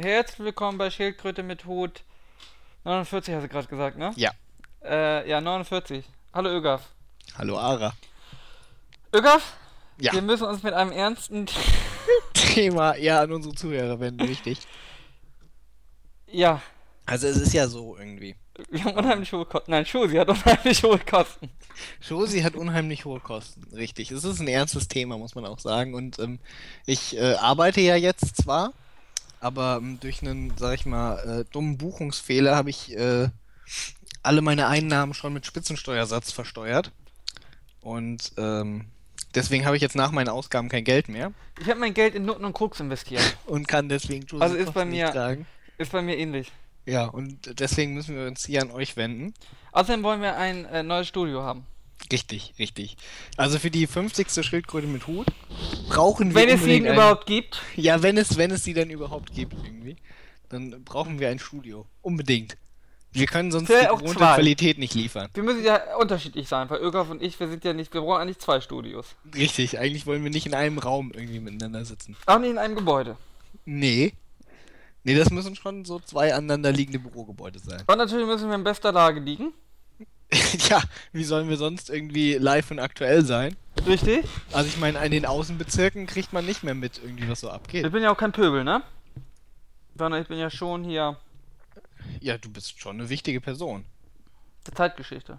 Herzlich willkommen bei Schildkröte mit Hut 49, hast du gerade gesagt, ne? Ja. Äh, ja, 49. Hallo Ögaf. Hallo Ara. Ögaf? Ja. Wir müssen uns mit einem ernsten... Thema eher an unsere Zuhörer wenden, richtig. ja, Also es ist ja so irgendwie. wir haben unheimlich hohe Kosten. Nein, Schusi hat unheimlich hohe Kosten. Josie hat unheimlich hohe Kosten, richtig. Es ist ein ernstes Thema, muss man auch sagen. Und ähm, ich äh, arbeite ja jetzt zwar, aber ähm, durch einen, sag ich mal, äh, dummen Buchungsfehler habe ich äh, alle meine Einnahmen schon mit Spitzensteuersatz versteuert. Und ähm, deswegen habe ich jetzt nach meinen Ausgaben kein Geld mehr Ich habe mein Geld in Nutten und Koks investiert. und kann deswegen Josie Also ist bei mir- tragen. Ist bei mir ähnlich. Ja, und deswegen müssen wir uns hier an euch wenden. Außerdem wollen wir ein äh, neues Studio haben. Richtig, richtig. Also für die 50. Schildkröte mit Hut brauchen wir Wenn es ein- überhaupt gibt. Ja, wenn es, wenn es sie denn überhaupt gibt irgendwie, dann brauchen wir ein Studio. Unbedingt. Wir können sonst Vielleicht die auch gewohnte zwei. Qualität nicht liefern. Wir müssen ja unterschiedlich sein, weil Ögaf und ich, wir sind ja nicht, wir brauchen eigentlich zwei Studios. Richtig, eigentlich wollen wir nicht in einem Raum irgendwie miteinander sitzen. Auch nicht in einem Gebäude. Nee. Nee, das müssen schon so zwei aneinanderliegende Bürogebäude sein. Und natürlich müssen wir in bester Lage liegen. ja, wie sollen wir sonst irgendwie live und aktuell sein? Richtig? Also ich meine, in den Außenbezirken kriegt man nicht mehr mit irgendwie, was so Ich abgeht. bin ja auch kein Pöbel, ne? Sondern ich bin ja schon hier Ja, du bist schon eine wichtige Person. der Zeitgeschichte.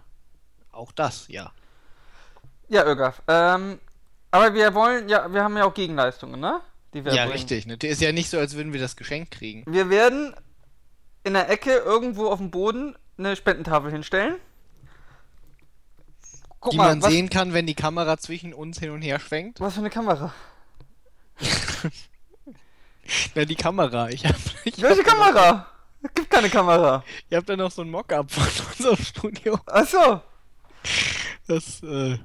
Auch das, ja. Ja, Ögaf. Ähm, aber wir wollen, ja, wir haben ja auch Gegenleistungen, ne? Die wir Ja, bringen. richtig. Ne? Ist ja nicht so, als würden wir das Geschenk kriegen. Wir werden in der Ecke irgendwo auf dem Boden eine Spendentafel hinstellen. Guck die mal, man was, sehen kann, wenn die Kamera zwischen uns hin und her schwenkt. was für eine Kamera. Na, die Kamera. Ich hab, ich Welche hab Kamera? Es gibt keine Kamera. Ich hab da noch so ein Mockup von unserem Studio. Achso. Das, äh,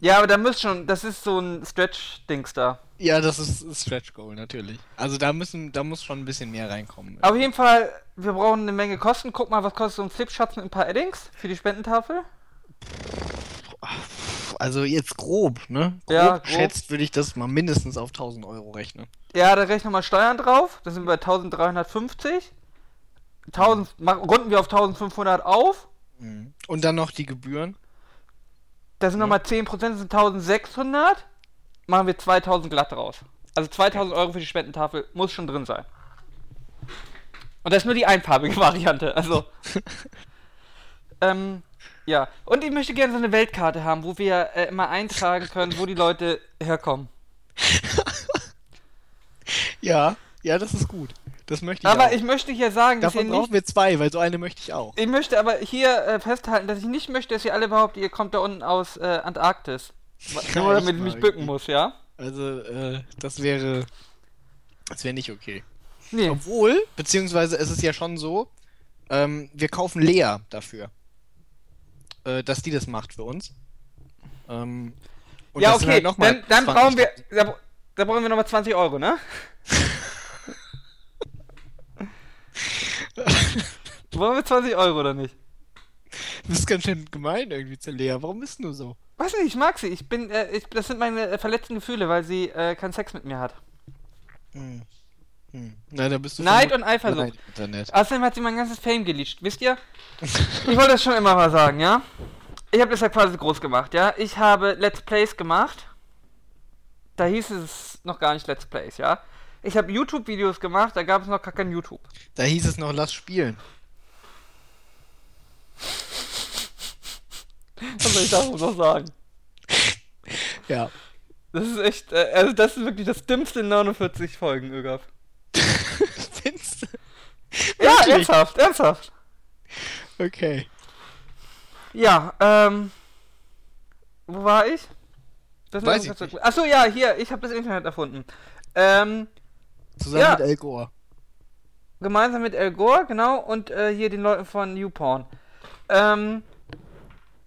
Ja, aber da müsst schon, das ist so ein Stretch-Dings da. ja, das ist ein Stretch Goal, natürlich. Also da müssen, da muss schon ein bisschen mehr reinkommen. Auf jeden Fall, wir brauchen eine Menge Kosten. Guck mal, was kostet so ein Flipschatz mit ein paar Eddings für die Spendentafel? Also jetzt grob, ne? Grob Ja, grob. geschätzt würde ich das mal mindestens auf 1000 Euro rechnen. Ja, da rechnen wir mal Steuern drauf. Da sind wir bei 1350. 1000, mach- runden wir auf 1500 auf. Mhm. Und dann noch die Gebühren. Da sind Ja. nochmal 10%, das sind 1600. Machen wir 2000 glatt raus. Also 2000 Euro für die Spendentafel muss schon drin sein. Und das ist nur die einfarbige Variante. Also. ähm, ja. Und ich möchte gerne so eine Weltkarte haben, wo wir äh, immer eintragen können, wo die Leute herkommen. Ja, ja, das ist gut. Das möchte ich Aber auch. ich möchte hier sagen, dass ihr Davon nicht brauchen wir zwei, weil so eine möchte ich auch. Ich möchte aber hier äh, festhalten, dass ich nicht möchte, dass ihr alle behauptet, ihr kommt da unten aus äh, Antarktis. Nur damit ich mich bücken irgendwie. muss, ja? Also, äh, das wäre. Das wäre nicht okay. Nee. Obwohl, beziehungsweise es ist ja schon so, ähm, wir kaufen Lea dafür. Äh, dass die das macht für uns. Ähm, und ja, okay, halt dann, dann 20 brauchen wir. Da, da brauchen wir nochmal 20 Euro, ne? Wollen wir 20 Euro oder nicht? Das ist ganz schön gemein irgendwie zu Lea. Warum bist du so? Weiß nicht, ich mag sie. Ich bin, äh, ich, das sind meine äh, verletzten Gefühle, weil sie äh, keinen Sex mit mir hat. Hm. Hm. Na, da bist du Neid und Eifersucht. Neid Internet. Außerdem hat sie mein ganzes Fame geleakt, wisst ihr? Ich wollte das schon immer mal sagen, ja? Ich habe das ja quasi groß gemacht, ja? Ich habe Let's Plays gemacht. Da hieß es noch gar nicht Let's Plays, ja? Ich habe YouTube-Videos gemacht, da gab es noch gar kein YouTube. Da hieß es noch, lass spielen. Was soll ich dazu noch sagen? Ja. Das ist echt, äh, also das ist wirklich das dümmste in 49 Folgen, Ögaf. Findest du? Ja, ernsthaft, ernsthaft. Okay. Ja, ähm. Wo war ich? Das Weiß ich nicht. Achso, ja, hier, ich habe das Internet erfunden. Ähm, Zusammen Ja. mit El Gore. gemeinsam mit El Gore, genau, und äh, hier den Leuten von YouPorn. Ähm,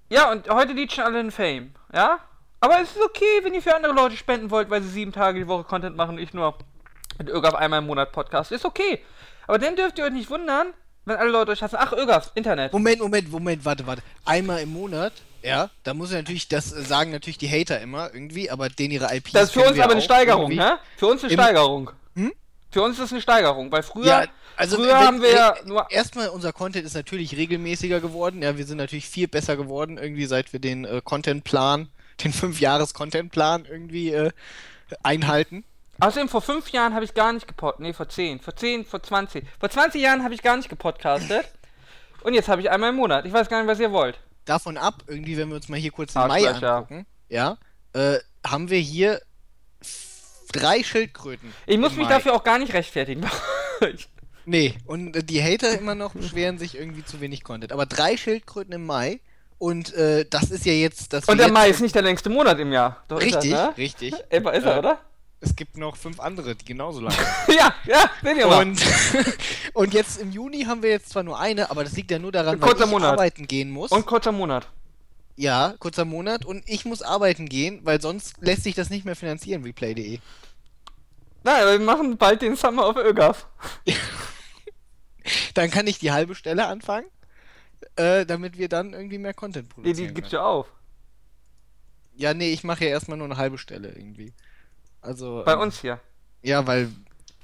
ja, und heute liegt schon alle in Fame, ja? Aber es ist okay, wenn ihr für andere Leute spenden wollt, weil sie sieben Tage die Woche Content machen und ich nur mit Ögaf einmal im Monat Podcast. Ist okay. Aber dann dürft ihr euch nicht wundern, wenn alle Leute euch hassen. Ach, Ögaf, Internet. Moment, Moment, Moment, warte, warte. Einmal im Monat, ja, da muss er natürlich, das sagen natürlich die Hater immer irgendwie, aber denen ihre IPs. Das ist für uns aber eine Steigerung, irgendwie. ne? Für uns eine Im- Steigerung. Hm? Für uns ist das eine Steigerung, weil früher, Ja, also früher wenn- haben wir ja nur. Erstmal, unser Content ist natürlich regelmäßiger geworden. Ja, wir sind natürlich viel besser geworden, irgendwie seit wir den äh, Contentplan, den 5-Jahres-Contentplan irgendwie äh, einhalten. Außerdem vor fünf Jahren habe ich gar nicht gepodcastet. Nee, vor zehn. Vor zehn, vor 20. Vor 20 Jahren habe ich gar nicht gepodcastet. Und jetzt habe ich einmal im Monat. Ich weiß gar nicht, was ihr wollt. Davon ab, irgendwie, wenn wir uns mal hier kurz den Mai Arschlöcher. angucken, ja, äh, haben wir hier drei Schildkröten. Ich muss mich Mai. dafür auch gar nicht rechtfertigen. Nee, und äh, die Hater immer noch beschweren sich irgendwie zu wenig Content. Aber drei Schildkröten im Mai und äh, das ist ja jetzt das. Und der Mai ist nicht der längste Monat im Jahr. Doch ist Richtig, er, ne? richtig. Immer ist er, Äh, oder? Es gibt noch fünf andere, die genauso lang Ja, ja, seht ihr mal. Und, und jetzt im Juni haben wir jetzt zwar nur eine, aber das liegt ja nur daran, weil Kurzer ich Monat. arbeiten gehen muss. Und kurzer Monat. ja, kurzer Monat und ich muss arbeiten gehen, weil sonst lässt sich das nicht mehr finanzieren, replay.de. Nein, wir machen bald den Summer of ÖGAF. Dann kann ich die halbe Stelle anfangen, äh, damit wir dann irgendwie mehr Content Die, produzieren. die gibst können. du auf. Ja, nee, ich mache ja erstmal nur eine halbe Stelle irgendwie. Also. Bei ähm, uns hier. Ja, weil.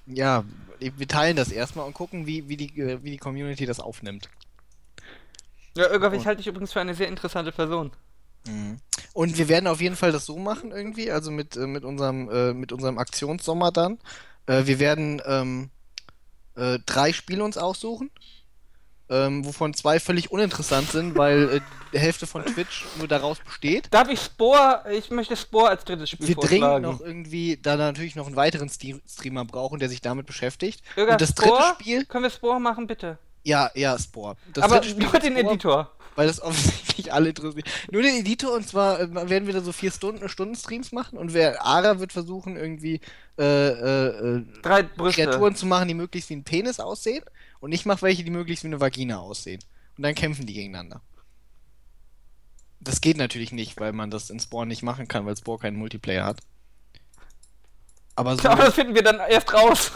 Ja, wir teilen das erstmal und gucken, wie, wie, die, äh, wie die Community das aufnimmt. Ja, ich Und- halte dich übrigens für eine sehr interessante Person. Und wir werden auf jeden Fall das so machen irgendwie, also mit, äh, mit unserem, äh, mit unserem Aktionssommer dann. Äh, wir werden ähm, äh, drei Spiele uns aussuchen, ähm, wovon zwei völlig uninteressant sind, weil äh, die Hälfte von Twitch nur daraus besteht. Darf ich Spore, ich möchte Spore als drittes Spiel Wir dringend noch irgendwie, da natürlich noch einen weiteren Streamer brauchen, der sich damit beschäftigt. ÖGAF, Und das dritte Spore? Spiel, Können wir Spore machen, bitte? ja, ja, Spore. Das Aber dritte Spiel nur den Spore, Editor. Weil das offensichtlich alle interessiert. Nur den Editor und zwar äh, werden wir da so vier Stunden, Stunden Streams machen und wer Ara wird versuchen irgendwie äh, äh, äh. Kreaturen zu machen, die möglichst wie ein Penis aussehen und ich mache welche, die möglichst wie eine Vagina aussehen. Und dann kämpfen die gegeneinander. Das geht natürlich nicht, weil man das in Spawn nicht machen kann, weil Spawn keinen Multiplayer hat. Aber so, Aber das finden wir dann erst raus.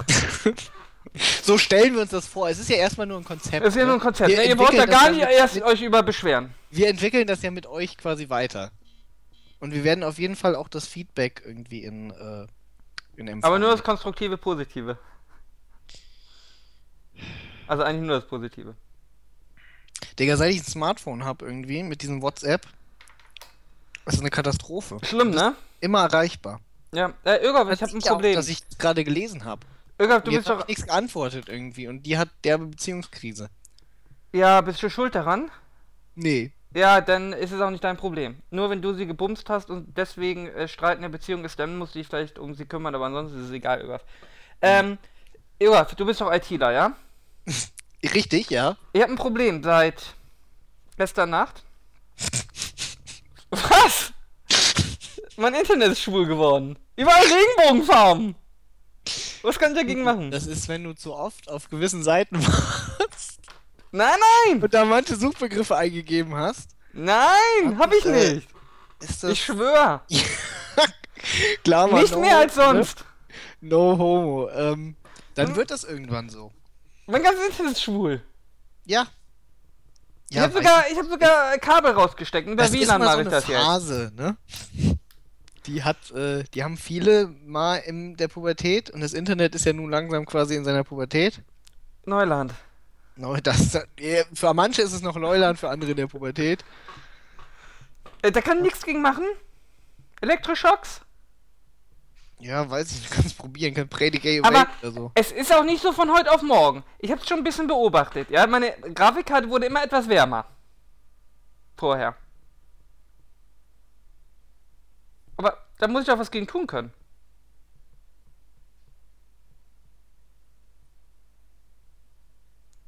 so stellen wir uns das vor. Es ist ja erstmal nur ein Konzept. Das ist ja ne? nur ein Konzept. Ne? Ihr braucht da gar nicht erst euch über beschweren. Wir entwickeln das ja mit euch quasi weiter. Und wir werden auf jeden Fall auch das Feedback irgendwie in, äh, in. Aber nur das konstruktive Positive. Also eigentlich nur das Positive. Digga, seit ich ein Smartphone habe irgendwie mit diesem WhatsApp, das ist eine Katastrophe. Schlimm, ne? Immer erreichbar. Ja, äh, Irgaf, ich habe ein Problem. Auch, dass ich gerade gelesen habe. Irgaf, du bist doch. nichts geantwortet irgendwie und die hat derbe Beziehungskrise. Ja, bist du schuld daran? Nee. Ja, dann ist es auch nicht dein Problem. Nur wenn du sie gebumst hast und deswegen äh, Streit in der Beziehung ist, dann musst du dich vielleicht um sie kümmern, aber ansonsten ist es egal, Irgaf. Ähm, Irgaf, du bist doch ITler, ja? Richtig, ja. Ich habe ein Problem seit gestern Nacht. Was? Mein Internet ist schwul geworden. Überall Regenbogenfarben. Was kann ich dagegen machen? Das ist, wenn du zu oft auf gewissen Seiten warst Nein, nein! und da manche Suchbegriffe eingegeben hast. Nein, hab ich Äh, nicht. Ist das Ich schwör. klar, Mann, Nicht no, mehr als ne? sonst. No homo. Ähm, dann Hm? wird das irgendwann so. Mein ganzes Internet ist schwul. Ja. ich habe sogar, ich hab sogar Kabel rausgesteckt. Und bei das ist WLAN mache so ich eine das jetzt. Phase, ne? Die hat, äh, die haben viele mal in der Pubertät und das Internet ist ja nun langsam quasi in seiner Pubertät. Neuland. No, das, äh, für manche ist es noch Neuland, für andere in der Pubertät. Äh, da kann nichts gegen machen. Elektroschocks. Ja, weiß ich, du kannst probieren, kannst Predicate Aber oder so. es ist auch nicht so von heute auf morgen. Ich habe es schon ein bisschen beobachtet. Ja, meine Grafikkarte wurde immer etwas wärmer. Vorher. Aber da muss ich auch was gegen tun können.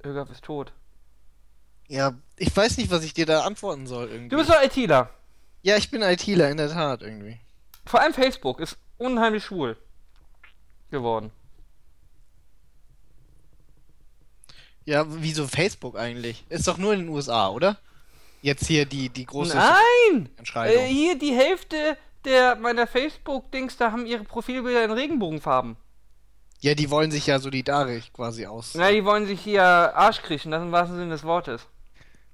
Irgaf ist tot. Ja, ich weiß nicht, was ich dir da antworten soll irgendwie. Du bist doch ITler. ja, ich bin ITler, in der Tat, irgendwie. Vor allem Facebook ist unheimlich schwul geworden. Ja, wieso Facebook eigentlich? Ist doch nur in den USA, oder? Jetzt hier die, die große Nein! Entscheidung. Äh, hier die Hälfte der meiner Facebook-Dings, da haben ihre Profilbilder in Regenbogenfarben. Ja, die wollen sich ja solidarisch quasi aus. Na, die wollen sich hier Arsch kriechen, das im wahrsten Sinne des Wortes.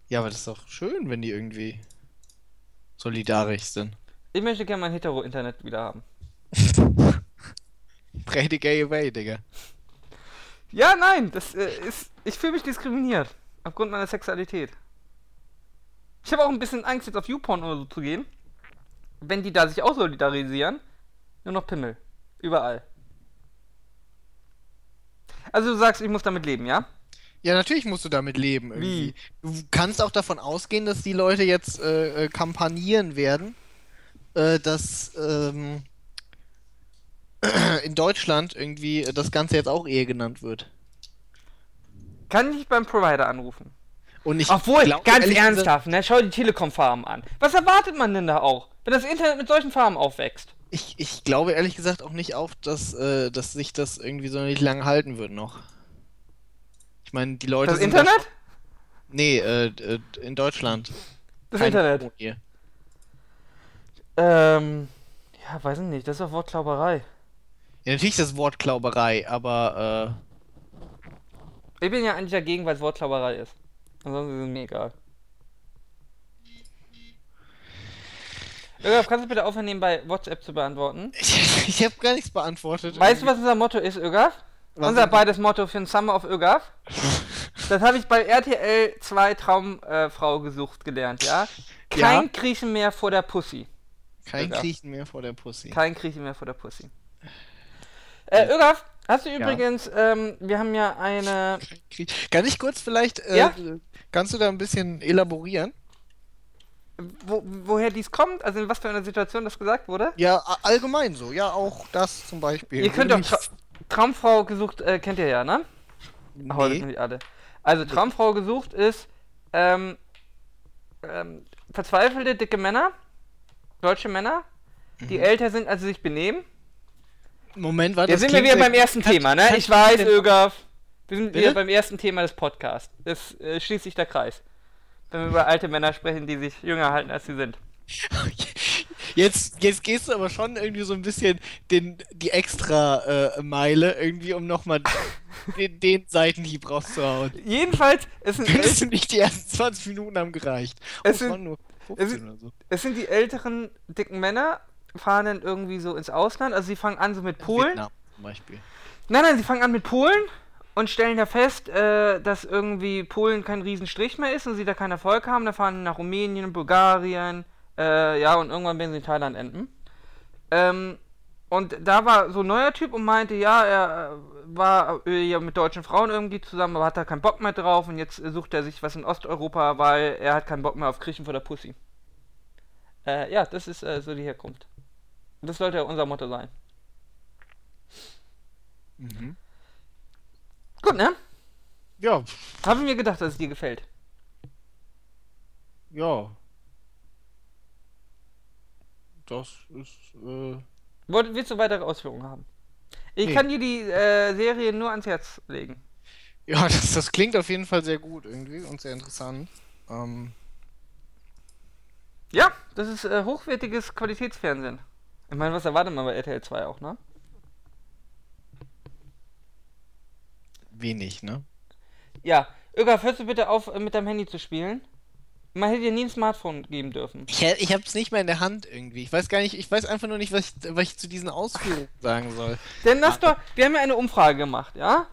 Ja, aber das ist doch schön, wenn die irgendwie solidarisch sind. Ich möchte gerne mein Hetero-Internet wieder haben. Pray the gay away, Digga. Ja, nein, das äh, ist. Ich fühle mich diskriminiert. Aufgrund meiner Sexualität. Ich habe auch ein bisschen Angst, jetzt auf YouPorn oder so zu gehen. Wenn die da sich auch solidarisieren. Nur noch Pimmel. Überall. Also du sagst, ich muss damit leben, ja? Ja, natürlich musst du damit leben. Irgendwie. Du kannst auch davon ausgehen, dass die Leute jetzt äh, äh, kampagnieren werden, äh, dass ähm, in Deutschland irgendwie das Ganze jetzt auch Ehe genannt wird. Kann ich beim Provider anrufen? Und ich Obwohl, glaub, ganz ernsthaft, ne? Schau die Telekom-Farmen an. Was erwartet man denn da auch, wenn das Internet mit solchen Farmen aufwächst? Ich, ich glaube ehrlich gesagt auch nicht auf, dass, äh, dass sich das irgendwie so nicht lange halten wird noch. Ich meine, die Leute Das da Internet? schon- Nee, äh, äh, in Deutschland. Das Keine Internet. Ähm, ja, weiß ich nicht, das ist doch Wortklauberei. Ja, natürlich ist das Wort Klauberei, aber Ich bin ja eigentlich dagegen, weil es Wortklauberei ist. Ansonsten ist es mir egal. Ögaf, kannst du bitte aufhören, nebenbei WhatsApp zu beantworten? äh, ich, ich habe gar nichts beantwortet. Weißt du, was unser Motto ist, Ögaf? Was Unser beides Motto für den Summer of Ögaf? Das habe ich bei RTL 2 Traumfrau gesucht gelernt, ja? Kein Ja. Kriechen mehr vor der Pussy. Kein Ögaf. Kriechen mehr vor der Pussy. Kein Kriechen mehr vor der Pussy. Äh, Ögaf, hast du Ja. übrigens, ähm, wir haben ja eine. Kann ich kurz vielleicht, äh, Ja? kannst du da ein bisschen elaborieren? Wo, woher dies kommt, also in was für einer Situation das gesagt wurde? Ja, allgemein so. Ja, auch das zum Beispiel. Ihr könnt mich- Tra Traumfrau gesucht, äh, kennt ihr ja, ne? Das Nee. nicht alle. Also Traumfrau gesucht ist ähm, ähm, verzweifelte, dicke Männer, deutsche Männer, Mhm. die älter sind, als sie sich benehmen. Moment, warte. Jetzt sind wir wieder beim ersten Kann- Thema, ne? Ich weiß, Ögaf. Wir sind wieder Bitte? beim ersten Thema des Podcasts. Das äh, schließt sich der Kreis. Wenn wir über alte Männer sprechen, die sich jünger halten, als sie sind. Jetzt, jetzt gehst du aber schon irgendwie so ein bisschen den, die extra äh, Meile irgendwie, um nochmal den, den Seitenhieb rauszuhauen. Jedenfalls, es sind, Findest du nicht, die ersten 20 Minuten haben gereicht? Oh, Es sind- es 15 sind- oder so. es sind die älteren, dicken Männer, fahren dann irgendwie so ins Ausland. Also sie fangen an so mit Polen. Vietnam zum Beispiel. Nein, nein, sie fangen an mit Polen und stellen da fest, äh, dass irgendwie Polen kein Riesenstrich mehr ist und sie da keinen Erfolg haben. Da fahren sie nach Rumänien, Bulgarien, äh, ja, und irgendwann werden sie in Thailand enden. Ähm, und da war so ein neuer Typ und meinte, ja, er war ja mit deutschen Frauen irgendwie zusammen, aber hat da keinen Bock mehr drauf und jetzt sucht er sich was in Osteuropa, weil er hat keinen Bock mehr auf Kriechen vor der Pussy. Äh, ja, das ist äh, so die Herkunft. Das sollte ja unser Motto sein. Mhm. Gut, ne? Ja, Habe mir gedacht, dass es dir gefällt. ja. Das ist, äh, Wollt, willst du weitere Ausführungen haben? Ich Nee. kann dir die äh, Serie nur ans Herz legen. ja, das, das klingt auf jeden Fall sehr gut irgendwie und sehr interessant. Ähm, Ja, das ist äh, hochwertiges Qualitätsfernsehen. Ich meine, was erwartet man bei RTL 2 auch, ne? wenig, ne? Ja, Ögaf, hörst du bitte auf, äh, mit deinem Handy zu spielen? Man hätte dir nie ein Smartphone geben dürfen. Ich, ich hab's nicht mehr in der Hand irgendwie. Ich weiß gar nicht, ich weiß einfach nur nicht, was ich, was ich zu diesen Ausführungen sagen soll. Denn das doch, wir haben ja eine Umfrage gemacht, ja?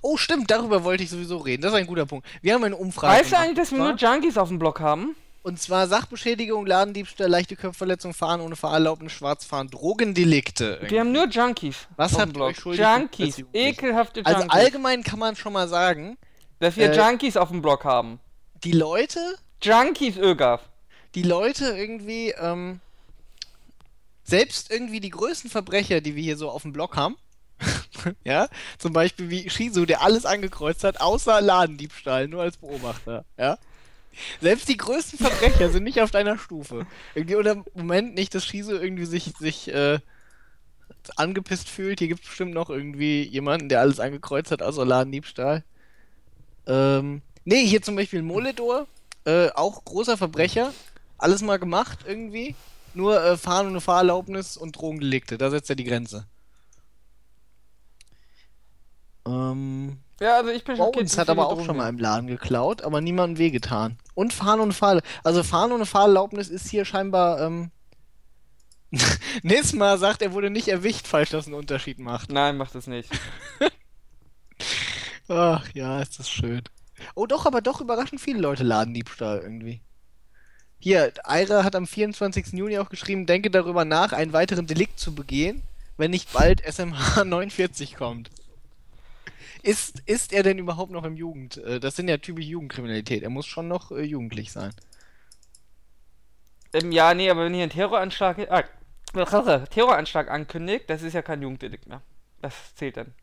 Oh, stimmt, darüber wollte ich sowieso reden. Das ist ein guter Punkt. Wir haben eine Umfrage Weißt du gemacht, eigentlich, dass wir nur Junkies auf dem Blog haben? Und zwar Sachbeschädigung, Ladendiebstahl, leichte Körperverletzung, Fahren ohne Fahrerlaubnis, Schwarzfahren, Drogendelikte. Wir haben nur Junkies. Was habt ihr Blog. euch schuldig Junkies, ekelhafte Also Junkies. allgemein kann man schon mal sagen, dass wir äh, Junkies auf dem Blog haben. die Leute, Junkies, Ögaf. die Leute irgendwie, ähm, selbst irgendwie die größten Verbrecher, die wir hier so auf dem Blog haben, ja, zum Beispiel wie Shizu, der alles angekreuzt hat, außer Ladendiebstahl, nur als Beobachter, ja. Selbst die größten Verbrecher sind nicht auf deiner Stufe. Irgendwie oder im Moment nicht, dass Shizu irgendwie sich, sich äh, angepisst fühlt. Hier gibt es bestimmt noch irgendwie jemanden, der alles angekreuzt hat, außer Ladendiebstahl. Ähm, nee, hier zum Beispiel Moledor, äh, auch großer Verbrecher. Alles mal gemacht irgendwie. Nur äh, Fahren ohne Fahrerlaubnis und Drogendelikte. Da setzt er die Grenze. Ähm, Ja, also ich bin schockiert. Bones hat aber auch Drogen schon mal im Laden geklaut, aber niemandem wehgetan. Und Fahren ohne Fahr... Also Fahren ohne Fahrerlaubnis ist hier scheinbar, ähm... Nisma sagt, er wurde nicht erwischt, falls das einen Unterschied macht. Nein, macht es nicht. Ach ja, ist das schön. Oh doch, aber doch überraschend viele Leute Ladendiebstahl irgendwie. Hier, Eira hat am 24. Juni auch geschrieben, denke darüber nach, einen weiteren Delikt zu begehen, wenn nicht bald SMH 49 kommt. Ist, ist er denn überhaupt noch im Jugend? äh, Das sind ja typisch Jugendkriminalität. Er muss schon noch äh, jugendlich sein. Ähm, ja, nee, aber wenn hier ein Terroranschlag, ah, Terroranschlag ankündigt, das ist ja kein Jugenddelikt mehr. Das zählt dann.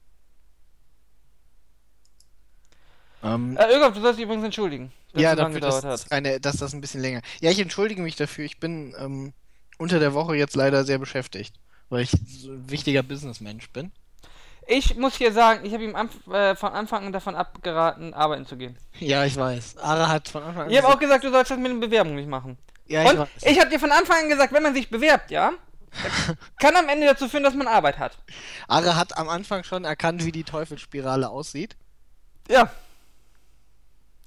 Ähm, Äh, Irgolf, du sollst dich übrigens entschuldigen, dass ja, so dafür, dass, das hat. eine, dass das ein bisschen länger. Ja, ich entschuldige mich dafür. Ich bin ähm, unter der Woche jetzt leider sehr beschäftigt, weil ich so ein wichtiger Businessmensch bin. Ich muss hier sagen, ich habe ihm äh, von Anfang an davon abgeraten, arbeiten zu gehen. Ja, ich weiß. Ara hat von Anfang an Ich habe auch gesagt- du sollst das mit den Bewerbungen nicht machen. Ja, ich Und weiß. ich habe dir von Anfang an gesagt, wenn man sich bewerbt, ja, kann am Ende dazu führen, dass man Arbeit hat. Ara hat am Anfang schon erkannt, wie die Teufelsspirale aussieht. Ja.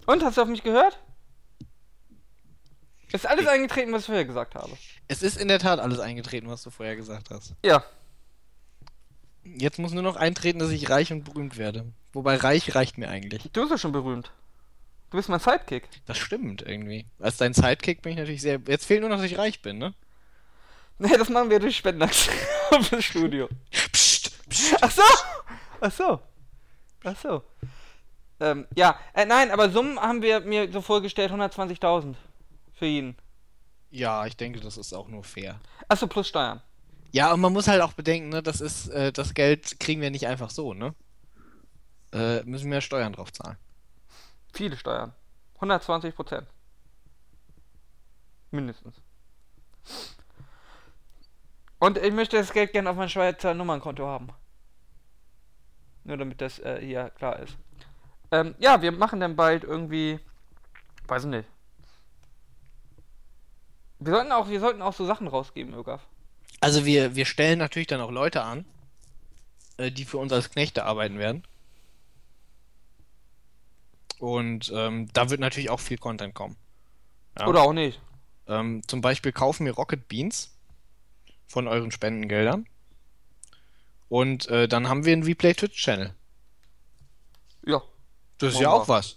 Und, hast du auf mich gehört? Ist alles eingetreten, was ich vorher gesagt habe. Es ist in der Tat alles eingetreten, was du vorher gesagt hast. Ja. Jetzt muss nur noch eintreten, dass ich reich und berühmt werde. Wobei reich reicht mir eigentlich. Du bist ja schon berühmt. Du bist mein Sidekick. Das stimmt irgendwie. Als dein Sidekick bin ich natürlich sehr. Jetzt fehlt nur noch, dass ich reich bin, ne? Nee, das machen wir durch Spendenaktion fürs Studio. Psst, psst. Ach so! Ach so. Ach so. Ähm, ja, äh, nein, aber Summen haben wir mir so vorgestellt, 120.000 für jeden. Ja, ich denke, das ist auch nur fair. Achso, plus Steuern. Ja, und man muss halt auch bedenken, ne, das ist, äh, das Geld kriegen wir nicht einfach so, ne? Äh, müssen wir Steuern drauf zahlen. Viele Steuern. 120 Prozent. Mindestens. Und ich möchte das Geld gerne auf mein Schweizer Nummernkonto haben. Nur damit das äh, hier klar ist. Ähm, ja, wir machen dann bald irgendwie. Weiß ich nicht. Wir sollten auch, wir sollten auch so Sachen rausgeben, Ögaf. Also wir, wir stellen natürlich dann auch Leute an, äh, die für uns als Knechte arbeiten werden. Und ähm, da wird natürlich auch viel Content kommen. Ja. Oder auch nicht. Ähm, zum Beispiel kaufen wir Rocket Beans von euren Spendengeldern. Und äh, dann haben wir einen Replay Twitch Channel. Ja. Das ist ja auch was.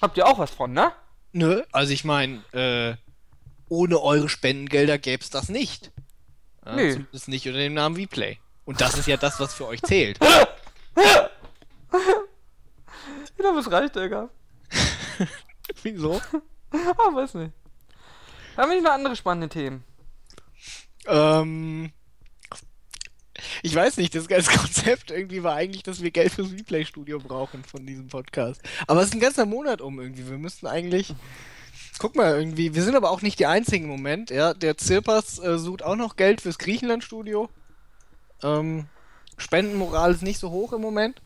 Habt ihr auch was von, ne? Nö, also ich meine, äh, ohne eure Spendengelder gäbe es das nicht. Ja, Nee. Zumindest nicht unter dem Namen Replay. Und das ist ja das, was für euch zählt. Ja, was reicht, Ögaf? Wieso? Ah, weiß nicht. Haben wir nicht noch andere spannende Themen? Ähm, ich weiß nicht, das ganze Konzept irgendwie war eigentlich, dass wir Geld fürs Replay-Studio brauchen von diesem Podcast. Aber es ist ein ganzer Monat um irgendwie. Wir müssten eigentlich. Guck mal, irgendwie, wir sind aber auch nicht die einzigen im Moment, ja. Der Zirpas äh, sucht auch noch Geld fürs Griechenland-Studio. Ähm, Spendenmoral ist nicht so hoch im Moment.